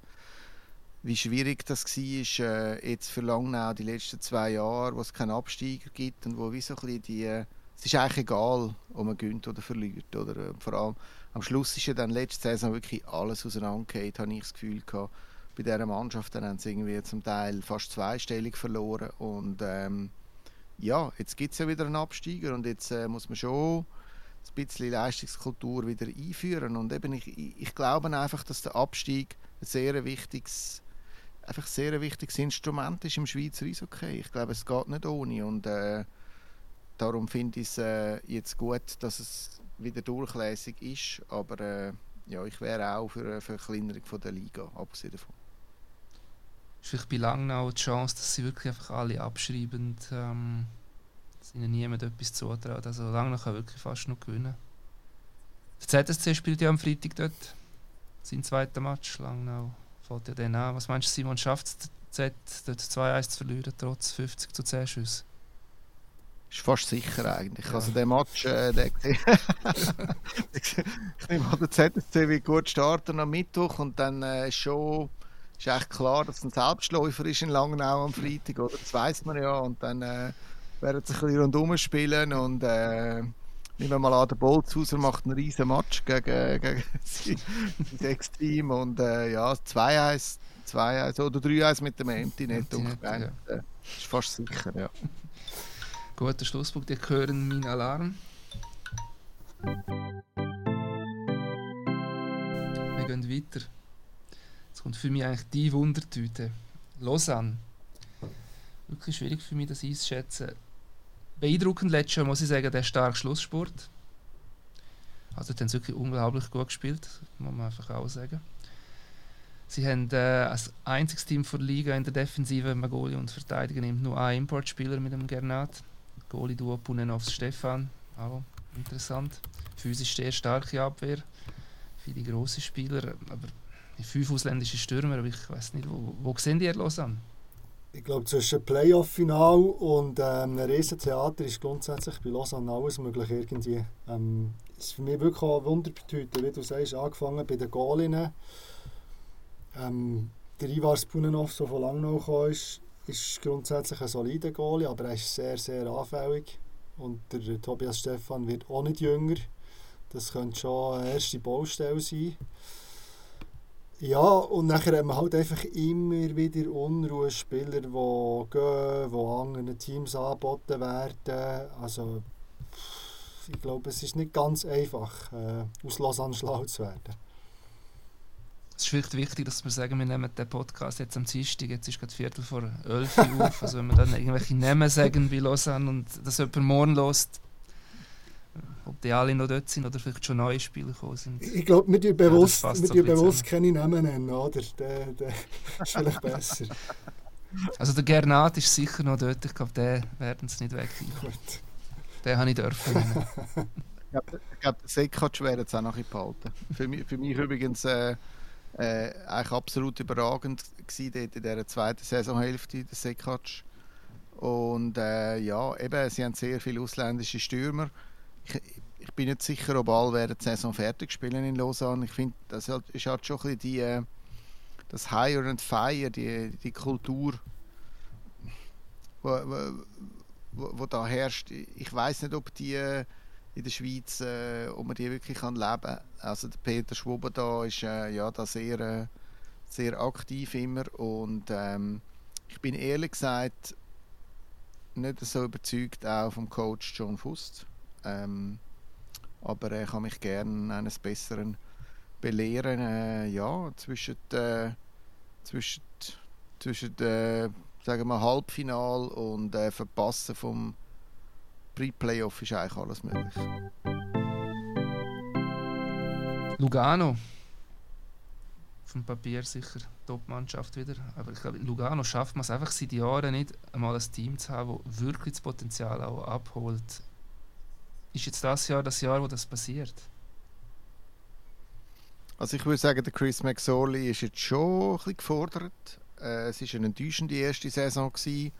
B: wie schwierig das war, äh, jetzt für Langnau die letzten zwei Jahre, wo es keinen Absteiger gibt und wo wie so ein bisschen die äh, es ist eigentlich egal, ob man gewinnt oder verliert. Oder? Vor allem am Schluss ist ja dann letzte Saison wirklich alles auseinandergefallen, habe ich das Gefühl gehabt. Bei dieser Mannschaft dann haben sie irgendwie zum Teil fast zweistellig verloren. Und ähm, ja, jetzt gibt es ja wieder einen Absteiger und jetzt äh, muss man schon ein bisschen Leistungskultur wieder einführen. Und eben ich, ich glaube einfach, dass der Abstieg ein sehr wichtiges, einfach sehr wichtiges Instrument ist im Schweizer Eishockey. Ich glaube, es geht nicht ohne. Und äh, darum finde ich es äh, jetzt gut, dass es wieder durchlässig ist. Aber äh, ja, ich wäre auch für eine Verkleinerung von der Liga, abgesehen davon.
A: Ist vielleicht bei Langnau die Chance, dass sie wirklich einfach alle abschreiben, ähm, dass ihnen niemand etwas zutraut. Also Langnau kann wirklich fast noch gewinnen. Der ZSC spielt ja am Freitag dort sein zweiter Match. Langnau fällt ja dann an. Was meinst du, Simon, schafft es Z dort 2-1 zu verlieren, trotz 50 zu 10 Schüsse?
B: Ist fast sicher eigentlich. Ja. Also der Match, äh, der, [laughs] ich nehme an, der ZSC wird gut starten am Mittwoch und dann äh, schon ist echt klar, dass es ein Selbstläufer ist in Langnau am Freitag, oder? Das weiß man ja. Und dann äh, werden sie ein bisschen rundum spielen und äh, nehmen wir mal an, der Bolzhauser macht einen riesen Match gegen, gegen [laughs] sein Ex-Team und äh, ja, 2-1 oder 3-1 mit dem Empty Net ja. Äh, ist fast sicher, ja.
A: Guter Schlusspunkt, ihr hören meinen Alarm. Wir gehen weiter. Jetzt kommt für mich eigentlich die Wundertüte. Lausanne. Wirklich schwierig für mich, das einzuschätzen. Beeindruckend letztes Jahr, muss ich sagen, der starke Schlusssport. Also, die haben wirklich unglaublich gut gespielt, muss man einfach auch sagen. Sie haben äh, als einziges Team der Liga in der Defensive Magoli und Verteidiger nimmt nur einen Importspieler mit dem Gernat. Goalie-Duo Punenovs Stefan, auch interessant. Physisch sehr starke Abwehr, viele grosse Spieler, aber fünf ausländische Stürmer, aber ich weiß nicht, wo, wo sehen die Lausanne?
C: Ich glaube, zwischen Playoff-Final und ähm, einem Riesentheater ist grundsätzlich bei Lausanne alles möglich irgendwie. Ähm, ist für mich wirklich auch Wunderbedeutend, wie du sagst, angefangen bei den Goalinnen. Ähm, der Ivar Spunenov, der von Langnau kam, ist, ist grundsätzlich ein solider Goalie, aber er ist sehr, sehr anfällig. Und der Tobias Stefan wird auch nicht jünger. Das könnte schon eine erste Baustelle sein. Ja, und nachher haben wir halt einfach immer wieder Unruhespieler, die gehen, die anderen Teams angeboten werden. Also, ich glaube, es ist nicht ganz einfach, äh, aus Lausanne schlau zu werden.
A: Es ist vielleicht wichtig, dass wir sagen, wir nehmen den Podcast jetzt am Dienstag, jetzt ist gerade Viertel vor elf auf. [laughs] Also wenn wir dann irgendwelche Namen sagen bei Lausanne und das jemand morgen lost, ob die alle noch dort sind oder vielleicht schon neue Spieler gekommen sind.
C: Ich glaube, wir tun bewusst, ja, wir so bewusst keine Namen nennen, oder? Der, der [laughs] ist vielleicht besser.
A: Also der Gernat ist sicher noch dort, ich glaube, den werden sie nicht weg. [laughs] Den habe ich dürfen nennen.
B: ich glaube, der Sekatsch wäre jetzt auch noch behalten. Für mich, für mich übrigens äh, äh, eigentlich absolut überragend in dieser zweiten Saisonhälfte, der Sekatsch. Und äh, ja, eben, sie haben sehr viele ausländische Stürmer ich, ich bin nicht sicher, ob alle während der Saison fertig spielen in Lausanne. Ich finde, das ist halt schon ein bisschen die, äh, das Higher and Fire, die, die Kultur, wo, wo, wo da herrscht. Ich weiß nicht, ob die äh, in der Schweiz, äh, ob man die wirklich kann leben kann. Also der Peter Schwober da ist äh, ja da sehr, äh, sehr aktiv immer und ähm, ich bin ehrlich gesagt nicht so überzeugt auch vom Coach John Fust. Ähm, aber ich kann mich gerne eines Besseren belehren. Äh, ja, zwischen, äh, zwischen, zwischen äh, sagen wir Halbfinal und äh, Verpassen vom Pre-Playoff ist eigentlich alles möglich.
A: Lugano. Vom Papier sicher Top-Mannschaft wieder. Aber ich glaube, Lugano schafft man es einfach seit Jahren nicht, einmal ein Team zu haben, das wirklich das Potenzial auch abholt ist jetzt das Jahr das Jahr, wo das passiert?
B: Also ich würde sagen, der Chris McSorley ist jetzt schon ein bisschen gefordert. Äh, es war eine enttäuschende erste Saison gewesen,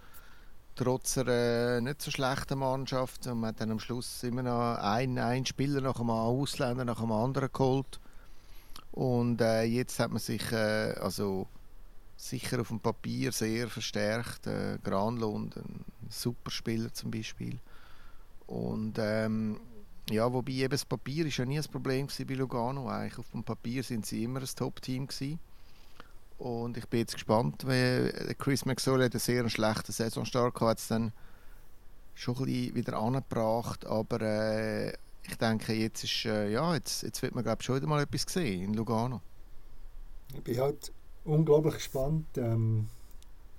B: trotz einer nicht so schlechten Mannschaft. Und man hat dann am Schluss immer noch einen, einen Spieler nach einem Ausländer nach einem anderen geholt. Und äh, jetzt hat man sich äh, also sicher auf dem Papier sehr verstärkt. Äh, Granlund, ein super Spieler zum Beispiel. Und ähm, ja, wobei eben das Papier ist ja nie ein Problem bei Lugano. Eigentlich auf dem Papier sind sie immer ein Top-Team gewesen. Und ich bin jetzt gespannt, weil Chris McSorley hat einen sehr schlechten Saisonstart hat es dann schon ein bisschen wieder angebracht, aber äh, ich denke, jetzt, ist, äh, ja, jetzt, jetzt wird man glaub, schon wieder mal etwas sehen in Lugano.
C: Ich bin halt unglaublich gespannt, ähm,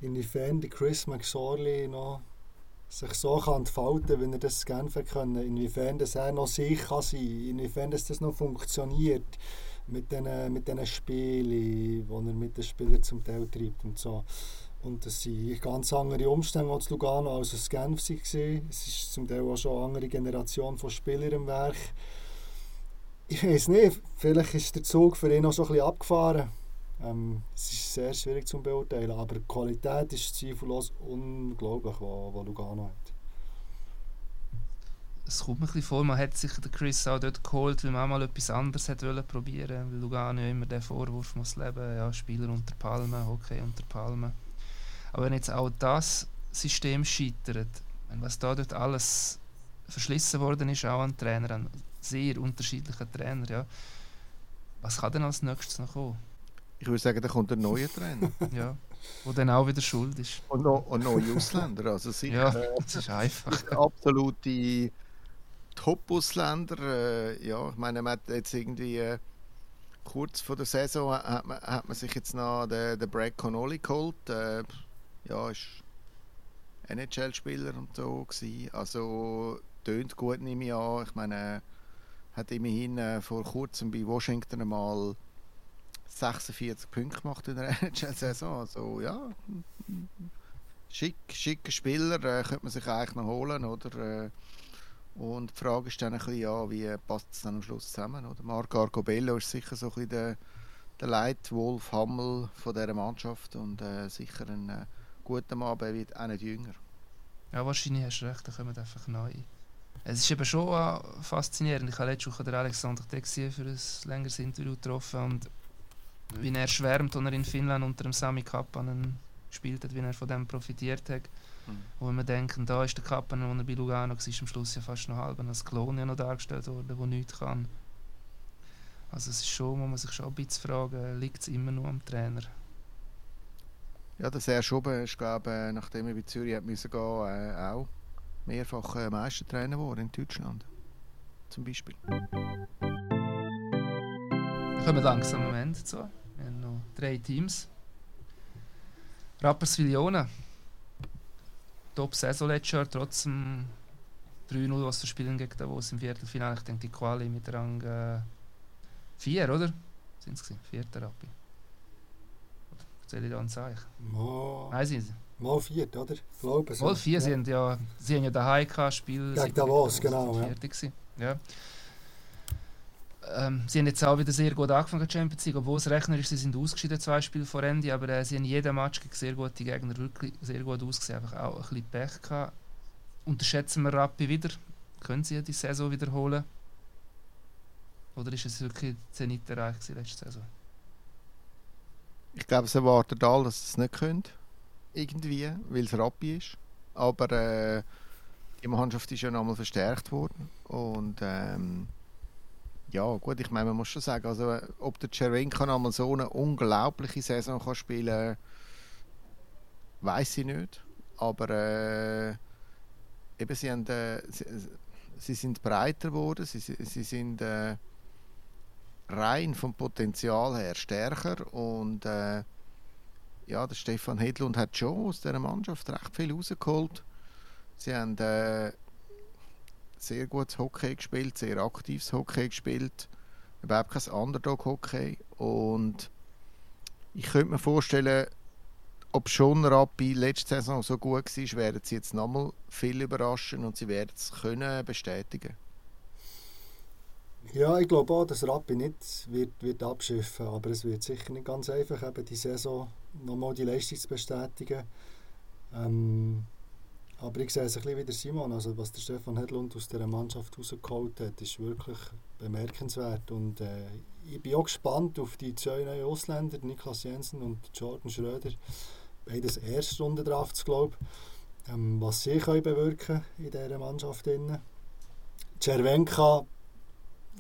C: inwiefern Chris McSorley noch sich so kann entfalten wenn er das gerne können, inwiefern das er noch sich kann sein, inwiefern das, das noch funktioniert mit diesen mit den Spielen, die er mit den Spielern zum Teil treibt und so. Und das sind ganz andere Umstände als Lugano als es Genf war. Es ist zum Teil auch schon eine andere Generation von Spielern im Werk. Ich weiß nicht, vielleicht ist der Zug für ihn auch schon ein bisschen abgefahren. Ähm, es ist sehr schwierig zu beurteilen, aber die Qualität ist zweifellos unglaublich, die Lugano hat.
A: Es kommt mir ein bisschen vor, man hat sich den Chris auch dort geholt, weil man auch mal etwas anderes hat wollen probieren. Weil Lugano immer den Vorwurf muss leben, ja, Spieler unter Palmen, Hockey unter Palmen. Aber wenn jetzt auch das System scheitert, was da dort alles verschlissen worden ist, auch an Trainer, an sehr unterschiedlichen Trainer, ja, was kann denn als nächstes noch kommen?
B: Ich würde sagen, da kommt ein neuer Trainer. [laughs]
A: ja, wo dann auch wieder schuld ist.
B: Und, noch, und neue Ausländer. Also sicher,
A: ja, das ist einfach. [laughs]
B: Absolute Top-Ausländer. Äh, ja, ich meine, man hat jetzt irgendwie äh, kurz vor der Saison hat man, hat man sich jetzt noch den, den Brad Connolly geholt. Äh, ja, ist NHL-Spieler und so gewesen. Also tönt gut, nehme ich an. Ich meine, hat immerhin äh, vor kurzem bei Washington einmal 46 Punkte gemacht in der [laughs] NHL-Saison. Also ja, schick, schicker Spieler äh, könnte man sich eigentlich noch holen, oder? Äh, und die Frage ist dann ein bisschen, ja, wie passt es dann am Schluss zusammen? Oder? Marco Arcobello ist sicher so ein bisschen der, der Leitwolf Hammel von dieser Mannschaft und äh, sicher ein äh, guter Mann, aber er wird auch nicht jünger.
A: Ja, wahrscheinlich hast du recht, da kommen einfach neu. Es ist eben schon äh, faszinierend. Ich habe letzte Woche den Alexander Texier für ein längeres Interview getroffen und wie er schwärmt, als er in Finnland unter dem Sami Kappanen gespielt hat, wie er von dem profitiert hat. Mhm. Wo wir denken, da ist der Kappanen, der bei Lugano war, am Schluss ja fast noch halb als Klon ja noch dargestellt worden, der nichts kann. Also es ist schon, muss man sich schon ein bisschen fragen, liegt es immer nur am Trainer?
B: Ja, der Serge Schoben ist, glaube ich, nachdem er bei Zürich hat müssen gehen, äh, auch mehrfach äh, Meistertrainer geworden in Deutschland. Zum Beispiel. Wir
A: kommen langsam am Ende zu. Wir haben noch drei Teams. Rapperswil-Jona. Top-Saison letztes Jahr, trotzdem 3-0, was wir spielen gegen Davos im Viertelfinale. Ich denke, die Quali mit Rang 4, äh, oder? Sind es Vierter Rappi. Soll ich da ein Zeichen?
C: Mo.
A: Nein, sie
C: Mal vier, oder? Glaube
A: so. Mal vier, ja. sie haben ja, sie haben ja daheim gehabt, Spiel.
C: Gegen Davos, genau.
A: Fertig ja. ja. Ähm, sie haben jetzt auch wieder sehr gut angefangen, die Champions League, obwohl es rechnerisch sie sind ausgeschieden, zwei Spiele vor Ende, aber äh, sie haben jeden Match gegen sehr gute Gegner wirklich sehr gut ausgesehen, einfach auch ein bisschen Pech gehabt. Unterschätzen wir Rappi wieder? Können sie die Saison wiederholen? Oder ist es wirklich Zenit erreicht letzte Saison?
B: Ich glaube, es erwartet alle, dass sie es nicht können. Irgendwie, weil es Rappi ist. Aber äh, die Mannschaft ist ja nochmal verstärkt worden. Und ähm, ja, gut, ich meine, man muss schon sagen, also, ob der Cervenka nochmal so eine unglaubliche Saison kann spielen kann, weiß ich nicht. Aber äh, eben, sie, haben, äh, sie, sie, sind breiter geworden, sie, sie sind äh, rein vom Potenzial her stärker und äh, ja, der Stefan Hedlund hat schon aus dieser Mannschaft recht viel rausgeholt. Sie haben äh, sehr gutes Hockey gespielt, sehr aktives Hockey gespielt, überhaupt kein Underdog-Hockey. Und ich könnte mir vorstellen, ob schon Rappi letzte Saison so gut war, werden sie jetzt nochmal viel überraschen und sie werden es können bestätigen.
C: Ja, ich glaube auch, dass Rappi nicht wird, wird abschiffen aber es wird sicher nicht ganz einfach, eben die Saison nochmal die Leistung zu bestätigen. Ähm, aber ich sehe es ein bisschen wie der Simon, also was der Stefan Hedlund aus dieser Mannschaft rausgeholt hat, ist wirklich bemerkenswert und äh, ich bin auch gespannt auf die zwei neuen Ausländer, Niklas Jensen und Jordan Schröder, beides Erstrunde draft, glaube ähm, was sie können bewirken in dieser Mannschaft. Cervenka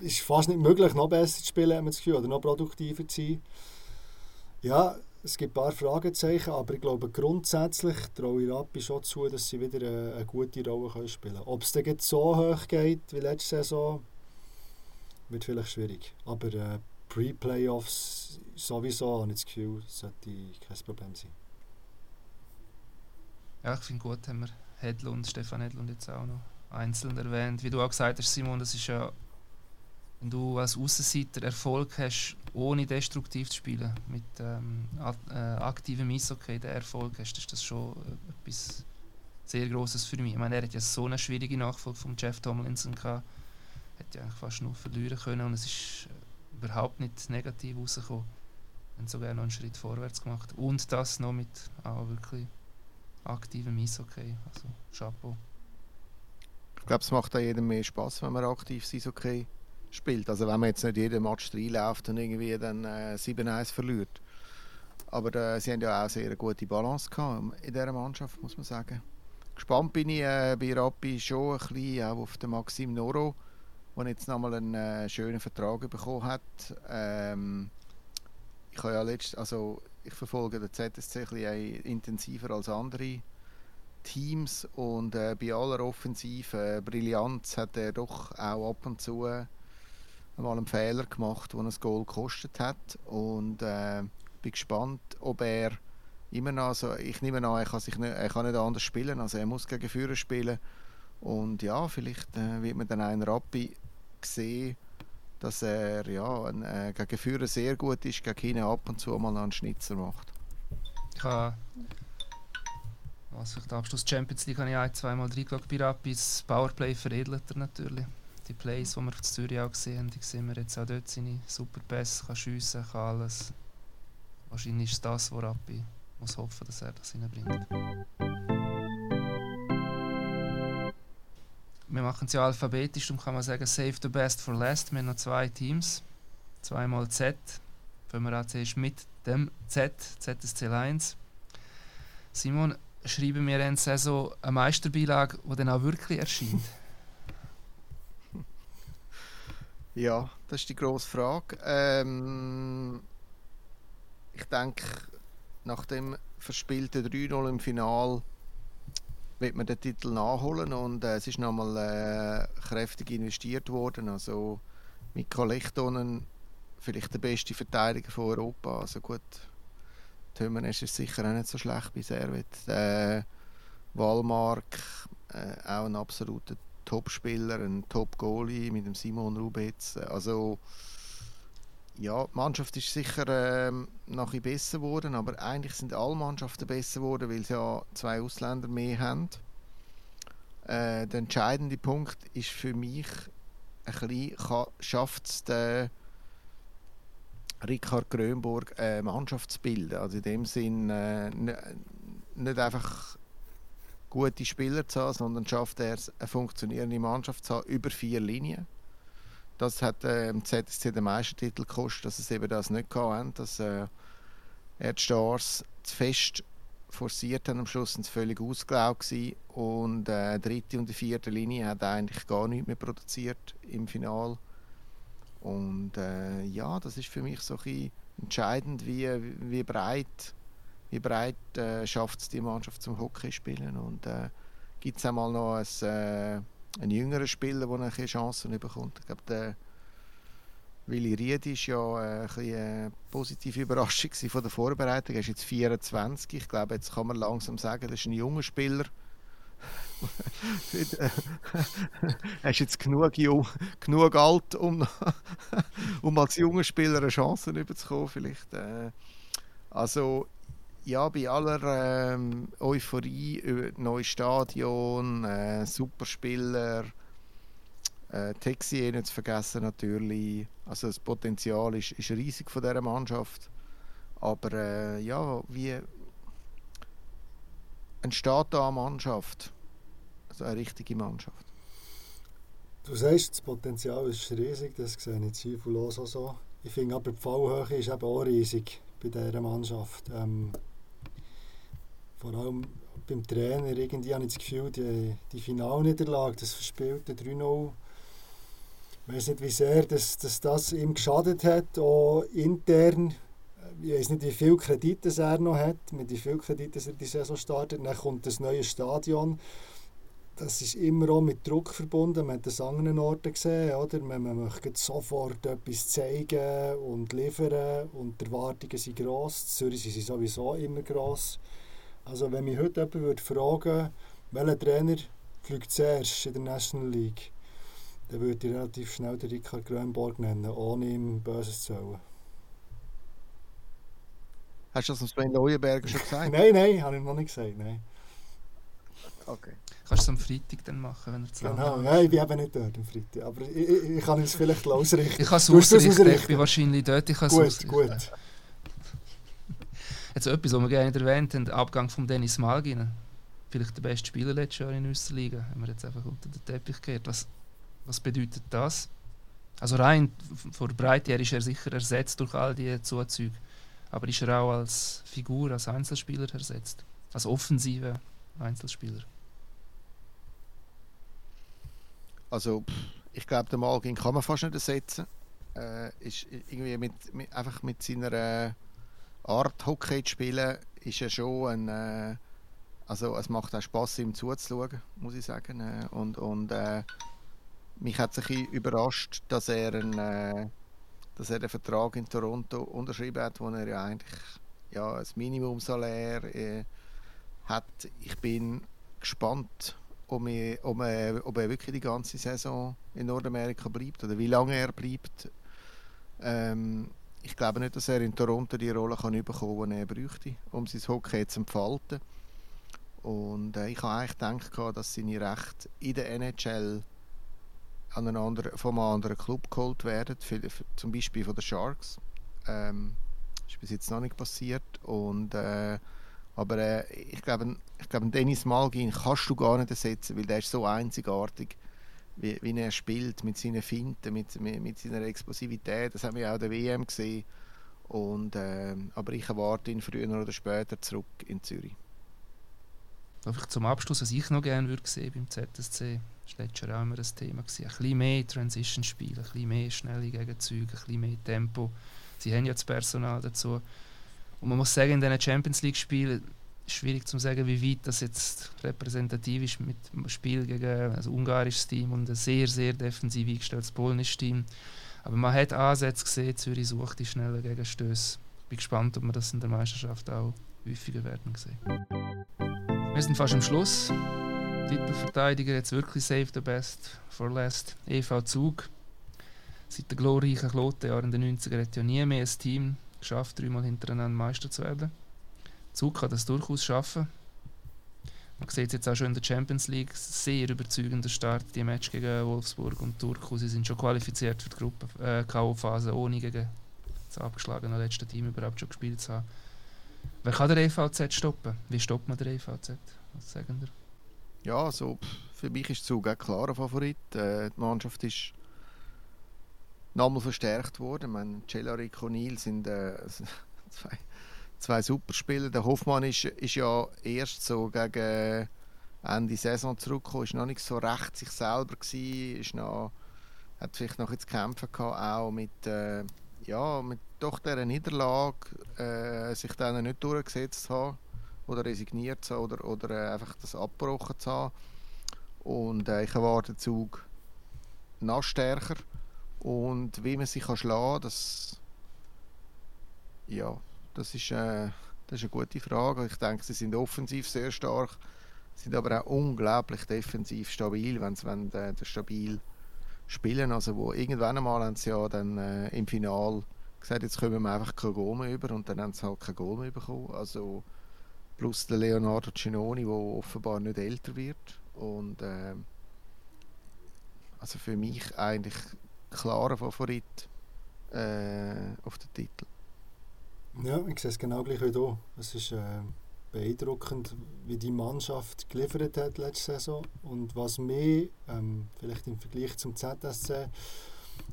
C: ist fast nicht möglich, noch besser zu spielen, haben wir das Gefühl, oder noch produktiver zu sein. Ja, es gibt ein paar Fragezeichen, aber ich glaube grundsätzlich traue ich Rappi schon zu, dass sie wieder eine, eine gute Rolle können spielen können. Ob es dann so hoch geht wie letzte Saison, wird vielleicht schwierig. Aber äh, Pre-Playoffs sowieso, habe ich das Gefühl, sollte kein Problem sein.
A: Ja, ich finde gut, haben wir Hedlund, Stefan Hedlund jetzt auch noch einzeln erwähnt. Wie du auch gesagt hast, Simon, das ist ja, wenn du als Außenseiter Erfolg hast, ohne destruktiv zu spielen, mit ähm, äh, aktivem Eishockey den Erfolg hast, ist das schon äh, etwas sehr Großes für mich. Ich meine, er hat ja so eine schwierige Nachfolge von Jeff Tomlinson gehabt, hätte ja eigentlich fast nur verlieren können und es ist äh, überhaupt nicht negativ rausgekommen. Hat sogar noch einen Schritt vorwärts gemacht und das noch mit auch wirklich aktivem Eishockey, also Chapeau.
B: Ich glaube, es macht auch jedem mehr Spaß, wenn man aktiv Eishockey spielt. Also wenn man jetzt nicht jeden Match reinläuft und irgendwie dann äh, 7-1 verliert. Aber äh, sie haben ja auch sehr eine gute Balance gehabt in dieser Mannschaft, muss man sagen. Gespannt bin ich äh, bei Rappi schon ein bisschen auch auf den Maxim Noro, der jetzt nochmal einen äh, schönen Vertrag bekommen hat. Ähm, ich habe ja letzt, also ich verfolge den ZSC ein bisschen intensiver als andere Teams und äh, bei aller offensiven äh, Brillanz hat er doch auch ab und zu äh, mal einen Fehler gemacht, der ein Goal gekostet hat und äh, bin gespannt, ob er immer noch, also ich nehme an, er kann, sich nicht, er kann nicht anders spielen, also er muss gegen Führer spielen und ja, vielleicht äh, wird man dann einen Rappi sehen, dass er ja, ein, äh, gegen Führer sehr gut ist, gegen hinten ab und zu mal einen Schnitzer macht.
A: Ich habe also der Abschluss Champions League habe ich ein, zweimal reingeschaut bei Rapis. Powerplay veredelt er natürlich. Die Plays, die wir auf Zürich auch gesehen haben, die sehen wir jetzt auch dort seine super Pässe, kann schiessen, kann alles. Wahrscheinlich ist das, was Rappi muss hoffen, dass er das hineinbringt. Wir machen es ja alphabetisch, darum kann man sagen, save the best for last. Wir haben noch zwei Teams, zweimal Z. Fangen wir an zuerst mit dem Z, ZSC 1. Simon, schreiben wir in Saison eine Meisterbeilage, die dann auch wirklich erscheint?
B: Ja, das ist die grosse Frage. Ähm, ich denke, nach dem verspielten 3-0 im Final wird man den Titel nachholen und äh, es ist nochmal äh, kräftig investiert worden. Also Mikko Lechtonen, vielleicht der beste Verteidiger von Europa. Also gut, Tömen ist sicher auch nicht so schlecht bei Servet. Äh, Walmark, äh, auch ein absoluter Top-Spieler, ein Top-Goalie mit dem Simon Rubetz. Also ja, die Mannschaft ist sicher äh, noch ein besser geworden, aber eigentlich sind alle Mannschaften besser geworden, weil sie ja zwei Ausländer mehr haben. Äh, der entscheidende Punkt ist für mich ein schafft es der Ricard eine Mannschaft zu bilden. Also in dem Sinn äh, nicht einfach gute Spieler zu haben, sondern schafft er es, eine funktionierende Mannschaft zu haben über vier Linien. Das hat äh, im ZSC den Meistertitel gekostet, dass es eben das nicht hatten, dass äh, er die Stars zu fest forciert haben am Schluss sind sie völlig ausgelaugt und äh, die dritte und die vierte Linie hat eigentlich gar nichts mehr produziert im Finale und äh, ja, das ist für mich so ein entscheidend, wie, wie breit, wie breit äh, schafft es die Mannschaft zum Hockey spielen. Und äh, gibt es einmal noch ein, äh, einen jüngeren Spieler, der eine Chancen bekommt. Ich glaube, der Willi Ried war ja äh, eine, eine positive Überraschung von der Vorbereitung. Er ist jetzt 24. Ich glaube, jetzt kann man langsam sagen, das ist ein junger Spieler [laughs] er ist jetzt genug, jung, genug alt, um, [laughs] um als junger Spieler eine Chance überzukommen. Vielleicht. Äh, also, ja, bei aller ähm, Euphorie über neues Stadion, äh, Superspieler, äh, Texier nicht zu vergessen natürlich. Also das Potenzial ist, ist riesig von dieser Mannschaft. Aber äh, ja, wie, entsteht da eine Mannschaft. Also eine richtige Mannschaft.
C: Du sagst, das Potenzial ist riesig, das sehe ich zweifellos auch so. Ich finde aber, die Fallhöhe ist eben auch riesig bei dieser Mannschaft. Ähm, vor allem beim Trainer irgendwie habe ich das Gefühl, die, die Finalniederlage, das verspielte 3-0, ich weiß nicht, wie sehr dass, dass das ihm geschadet hat, auch intern ich weiß nicht, wie viel Kredite er noch hat, mit wie viel Kredite er die Saison startet. Dann kommt das neue Stadion. das ist immer auch mit Druck verbunden. Man hat das an anderen Orten gesehen, oder? Man, man möchte sofort etwas zeigen und liefern und die Erwartungen sind gross. In Zürich sind sowieso immer gross. Also wenn mich heute jemand würde fragen welcher Trainer fliegt zuerst in der National League, dann würde ich relativ schnell den Richard Grönborg nennen, ohne ihm Böses zu wollen.
B: Hast du das Sven Leuenberger schon gesagt? [laughs]
C: nein, nein, habe ich noch nicht gesagt, nein.
B: Okay.
A: Kannst du es am Freitag dann machen, wenn er zu
C: Genau, nein, ich bin eben nicht dort am Freitag, aber ich, ich, ich kann es vielleicht [laughs] ausrichten.
A: Ich kann es ausrichten, ich bin wahrscheinlich dort, ich kann es
C: Gut,
A: ausrichten.
C: gut.
A: Jetzt etwas, was wir gerne erwähnt haben, der Abgang von Dennis Malgin. Vielleicht der beste Spieler letztes Jahr in unserer Liga, haben wir jetzt einfach unter den Teppich gekehrt. Was, was bedeutet das? Also rein von der Breite her ist er sicher ersetzt durch all diese Zuzüge. Aber ist er auch als Figur, als Einzelspieler ersetzt? Als offensiver Einzelspieler?
B: Also, ich glaube, den Malgin kann man fast nicht ersetzen. Äh, ist irgendwie mit, mit, einfach mit seiner Art, Hockey zu spielen, ist er schon ein. Äh, also, es macht auch Spaß, ihm zuzuschauen, muss ich sagen. Äh, und und äh, mich hat bisschen überrascht, dass er, einen, äh, dass er den Vertrag in Toronto unterschrieben hat, wo er ja eigentlich ja, ein Minimumsalär äh, hat. Ich bin gespannt, ob er, ob, er, ob er wirklich die ganze Saison in Nordamerika bleibt oder wie lange er bleibt. Ähm, ich glaube nicht, dass er in Toronto die Rolle kann bekommen, die er bräuchte, um sein Hockey zu entfalten. Und äh, ich habe eigentlich gedacht, dass seine Rechte in der NHL an einen anderen, von einem anderen Club geholt werden, für, für, zum Beispiel von den Sharks. Ähm, das ist bis jetzt noch nicht passiert. Und, äh, aber äh, ich glaube, ich glaube, Dennis Malgin kannst du gar nicht ersetzen, weil der ist so einzigartig, wie, wie er spielt, mit seinen Finten, mit, mit, mit seiner Explosivität. Das haben wir auch in der WM gesehen. Und, äh, aber ich erwarte ihn früher oder später zurück in Zürich.
A: Vielleicht zum Abschluss, was ich noch gerne würde sehen beim ZSC, das war letztes Jahr auch immer ein Thema. Ein bisschen mehr Transition-Spiel, ein bisschen mehr schnelle Gegenzüge, ein bisschen mehr Tempo. Sie haben ja das Personal dazu. Und man muss sagen, in diesen Champions League-Spielen schwierig zu sagen, wie weit das jetzt repräsentativ ist mit dem Spiel gegen ein ungarisches Team und ein sehr, sehr defensiv eingestelltes polnisches Team. Aber man hat Ansätze gesehen, Zürich sucht die schnellen Gegenstöße. Ich bin gespannt, ob wir das in der Meisterschaft auch häufiger werden sehen. Wir sind fast am Schluss. Titelverteidiger jetzt wirklich Save the Best for Last. EV Zug. Seit den glorreichen Klotenjahren in den 90er hat ja nie mehr ein Team geschafft, dreimal hintereinander Meister zu werden. Zug kann das durchaus schaffen. Man sieht es jetzt auch schon in der Champions League. Sehr überzeugender Start, die Match gegen Wolfsburg und Turku. Sie sind schon qualifiziert für die Gruppe äh, K.O.-Phase, ohne gegen das abgeschlagene letzte Team überhaupt schon gespielt zu haben. Wer kann der EVZ stoppen? Wie stoppt man den EVZ? Was sagen wir?
B: Ja, also, für mich ist Zug auch klarer Favorit. Äh, die Mannschaft ist nochmal verstärkt worden. Ich meine, Celarik und O'Neill sind äh, [laughs] zwei, zwei Superspieler. Der Hoffmann ist, ist ja erst so gegen Ende Saison zurückgekommen, ist noch nicht so recht sich selber gewesen, ist noch, hat vielleicht noch jetzt kämpfen gehabt, auch mit, äh, ja, mit doch dieser Niederlage, äh, sich dann nicht durchgesetzt zu haben oder resigniert zu haben oder, oder äh, einfach das abgebrochen zu haben. Und äh, ich erwarte den Zug noch stärker. Und wie man sich kann schlagen kann, das, ja, das ist, äh, das ist eine gute Frage. Ich denke, sie sind offensiv sehr stark, sind aber auch unglaublich defensiv stabil, wenn sie wenn, äh, stabil spielen. Also wo irgendwann einmal haben sie ja dann äh, im Final gesagt, jetzt kommen wir einfach kein Goal mehr über und dann haben sie halt kein Goal mehr bekommen. Also plus der Leonardo Cinoni, der offenbar nicht älter wird und äh, also für mich eigentlich klarer Favorit äh, auf den Titel.
C: Ja, ich sehe es genau gleich wie du. Es ist äh, beeindruckend, wie die Mannschaft geliefert hat letzte Saison und was mich, ähm, vielleicht im Vergleich zum ZSC,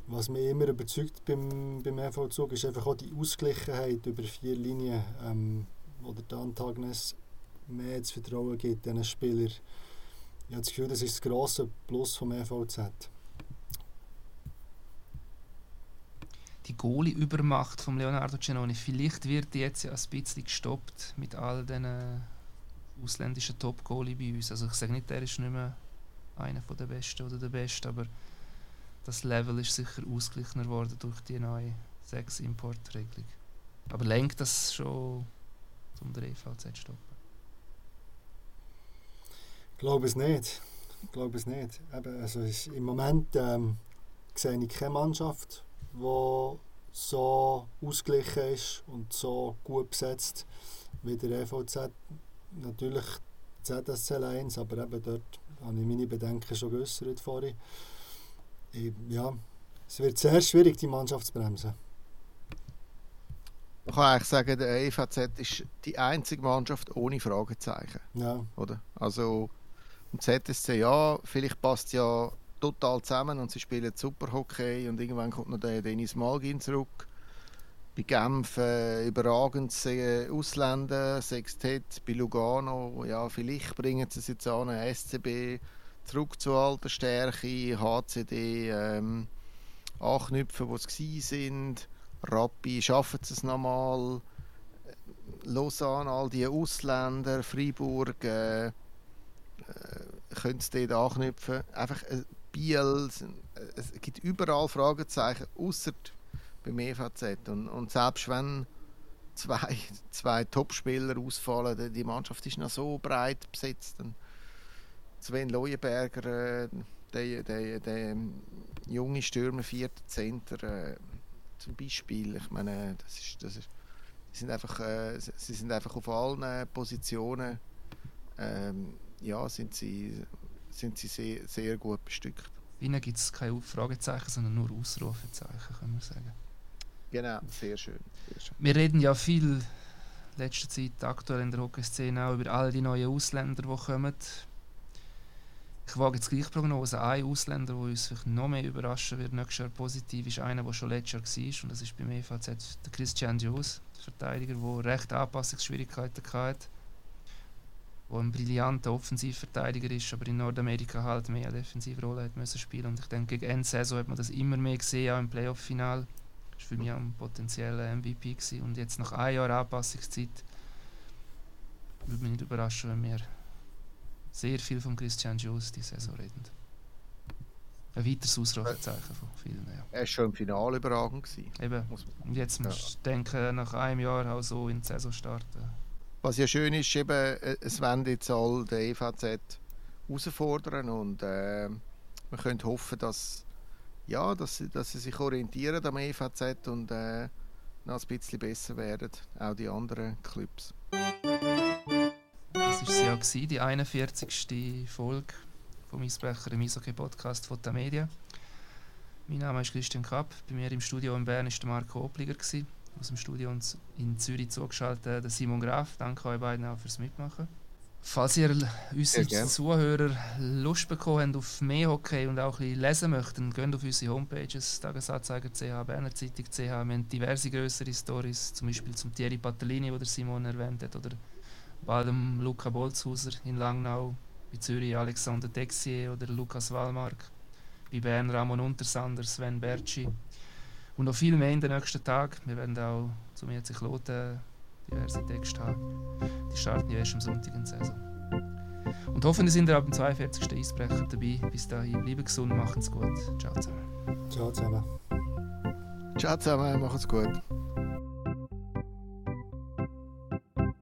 C: was mich immer überzeugt beim, beim MV Zug, ist einfach auch die Ausgleichenheit über vier Linien, ähm, wo der Dan mehr zu vertrauen gibt, diesen Spielern. Ich habe das Gefühl, das ist das grosse Plus vom EVZ.
A: Die Goalie-Übermacht von Leonardo Cenoni, vielleicht wird die jetzt ja ein bisschen gestoppt mit all diesen ausländischen Top-Goalie bei uns. Also ich sage nicht, der ist nicht mehr einer der Besten oder der Beste, aber das Level ist sicher ausgeglichener worden durch die neue Sechs-Import-Regelung. Aber lenkt das schon, um den EVZ stoppen?
C: Ich glaube es nicht. Ich glaube es nicht. Eben, also ist, Im Moment ähm, sehe ich keine Mannschaft, die so ausgeglichen ist und so gut besetzt wie der EVZ. Natürlich ZSC 1, aber eben dort habe ich meine Bedenken schon geäußert vorhin. Ich, ja, es wird sehr schwierig, die Mannschaft zu bremsen.
B: Man kann eigentlich sagen, der EVZ ist die einzige Mannschaft ohne Fragezeichen.
C: Ja.
B: Oder? Also, im ZSC, ja, vielleicht passt ja total zusammen und sie spielen super Hockey und irgendwann kommt noch der Dennis Malgin zurück. Bei Genf äh, überragend äh, Ausländer, Sextett, bei Lugano, ja, vielleicht bringen sie es jetzt an, SCB zurück zu alter Stärke, HCD ähm, anknüpfen, wo sie sind, Rappi schaffen sie es nochmal, Lausanne, all die Ausländer, Freiburg, äh, äh, können sie dort anknüpfen. Einfach äh, Biel, es gibt überall Fragezeichen, außer beim EVZ. Und, und selbst wenn zwei, [laughs] zwei Topspieler ausfallen, die Mannschaft ist noch so breit besetzt. Und Sven Leuenberger, äh, der, der, der junge Stürmer, vierter Center, äh, zum Beispiel. Ich meine, das ist, das ist, sie, sind einfach, äh, sie sind einfach auf allen Positionen ähm, ja, sind sie, sind sie sehr, sehr gut bestückt.
A: Ihnen gibt es keine Fragezeichen, sondern nur Ausrufezeichen, kann man sagen.
B: Genau, sehr schön, sehr schön.
A: Wir reden ja viel in letzter Zeit aktuell in der Hockeyszene auch über all die neuen Ausländer, die kommen. Ich wage jetzt gleich Prognose. Ein Ausländer, der uns vielleicht noch mehr überraschen wird, nächstes Jahr positiv, ist einer, der schon letztes Jahr war. Und das ist beim EVZ der Christian Dios, der Verteidiger, der recht Anpassungsschwierigkeiten hatte der ein brillanter Offensivverteidiger ist, aber in Nordamerika halt mehr eine Defensivrolle hat müssen spielen. Und ich denke, gegen Ende Saison hat man das immer mehr gesehen, auch im Playoff-Final. Das war für mich auch ein potenzieller MVP. Gewesen. Und jetzt nach einem Jahr Anpassungszeit würde mich nicht überraschen, wenn wir sehr viel von Christian Jules diese Saison reden. Ein weiteres Ausrufezeichen von vielen. Ja.
B: Er war schon im Finale überragend. Gewesen.
A: Eben. Und jetzt musst du denken, nach einem Jahr auch so in die Saison starten.
B: Was ja schön ist, eben, äh, es werden jetzt all der EVZ herausfordern und äh, wir können hoffen, dass, ja, dass, dass sie sich orientieren am EVZ und äh, noch ein bisschen besser werden, auch die anderen Clubs.
A: Das war sie ja, die 41. Folge vom Eisbrecher im Eishockey Podcast von der Media. Mein Name ist Christian Kapp. Bei mir im Studio in Bern war Marco Obliger. Gewesen aus dem Studio in Zürich zugeschaltet, der Simon Graf. Danke euch beiden auch fürs Mitmachen. Falls ihr unsere Zuhörer Lust bekommen habt auf mehr Hockey und auch ein bisschen lesen möchtet, geht auf unsere Homepages Tagesanzeiger CH, Berner Zeitung CH. Wir haben diverse größere Stories, zum Beispiel zum Thierry Patellini, den Simon erwähnt hat, oder bald dem Luca Bolzhauser in Langnau, bei Zürich Alexander Texier oder Lukas Wallmark, bei Bern Ramon Untersander, Sven Berci. Und noch viel mehr in den nächsten Tagen. Wir werden auch zu mir sich loten diverse Texte haben. Die starten ja erst am Sonntag in der Saison. Und hoffentlich sind ihr ab dem 42. Eisbrecher dabei. Bis dahin, bleiben gesund, macht's gut. Ciao zusammen.
C: Ciao zusammen.
B: Ciao zusammen, macht's gut.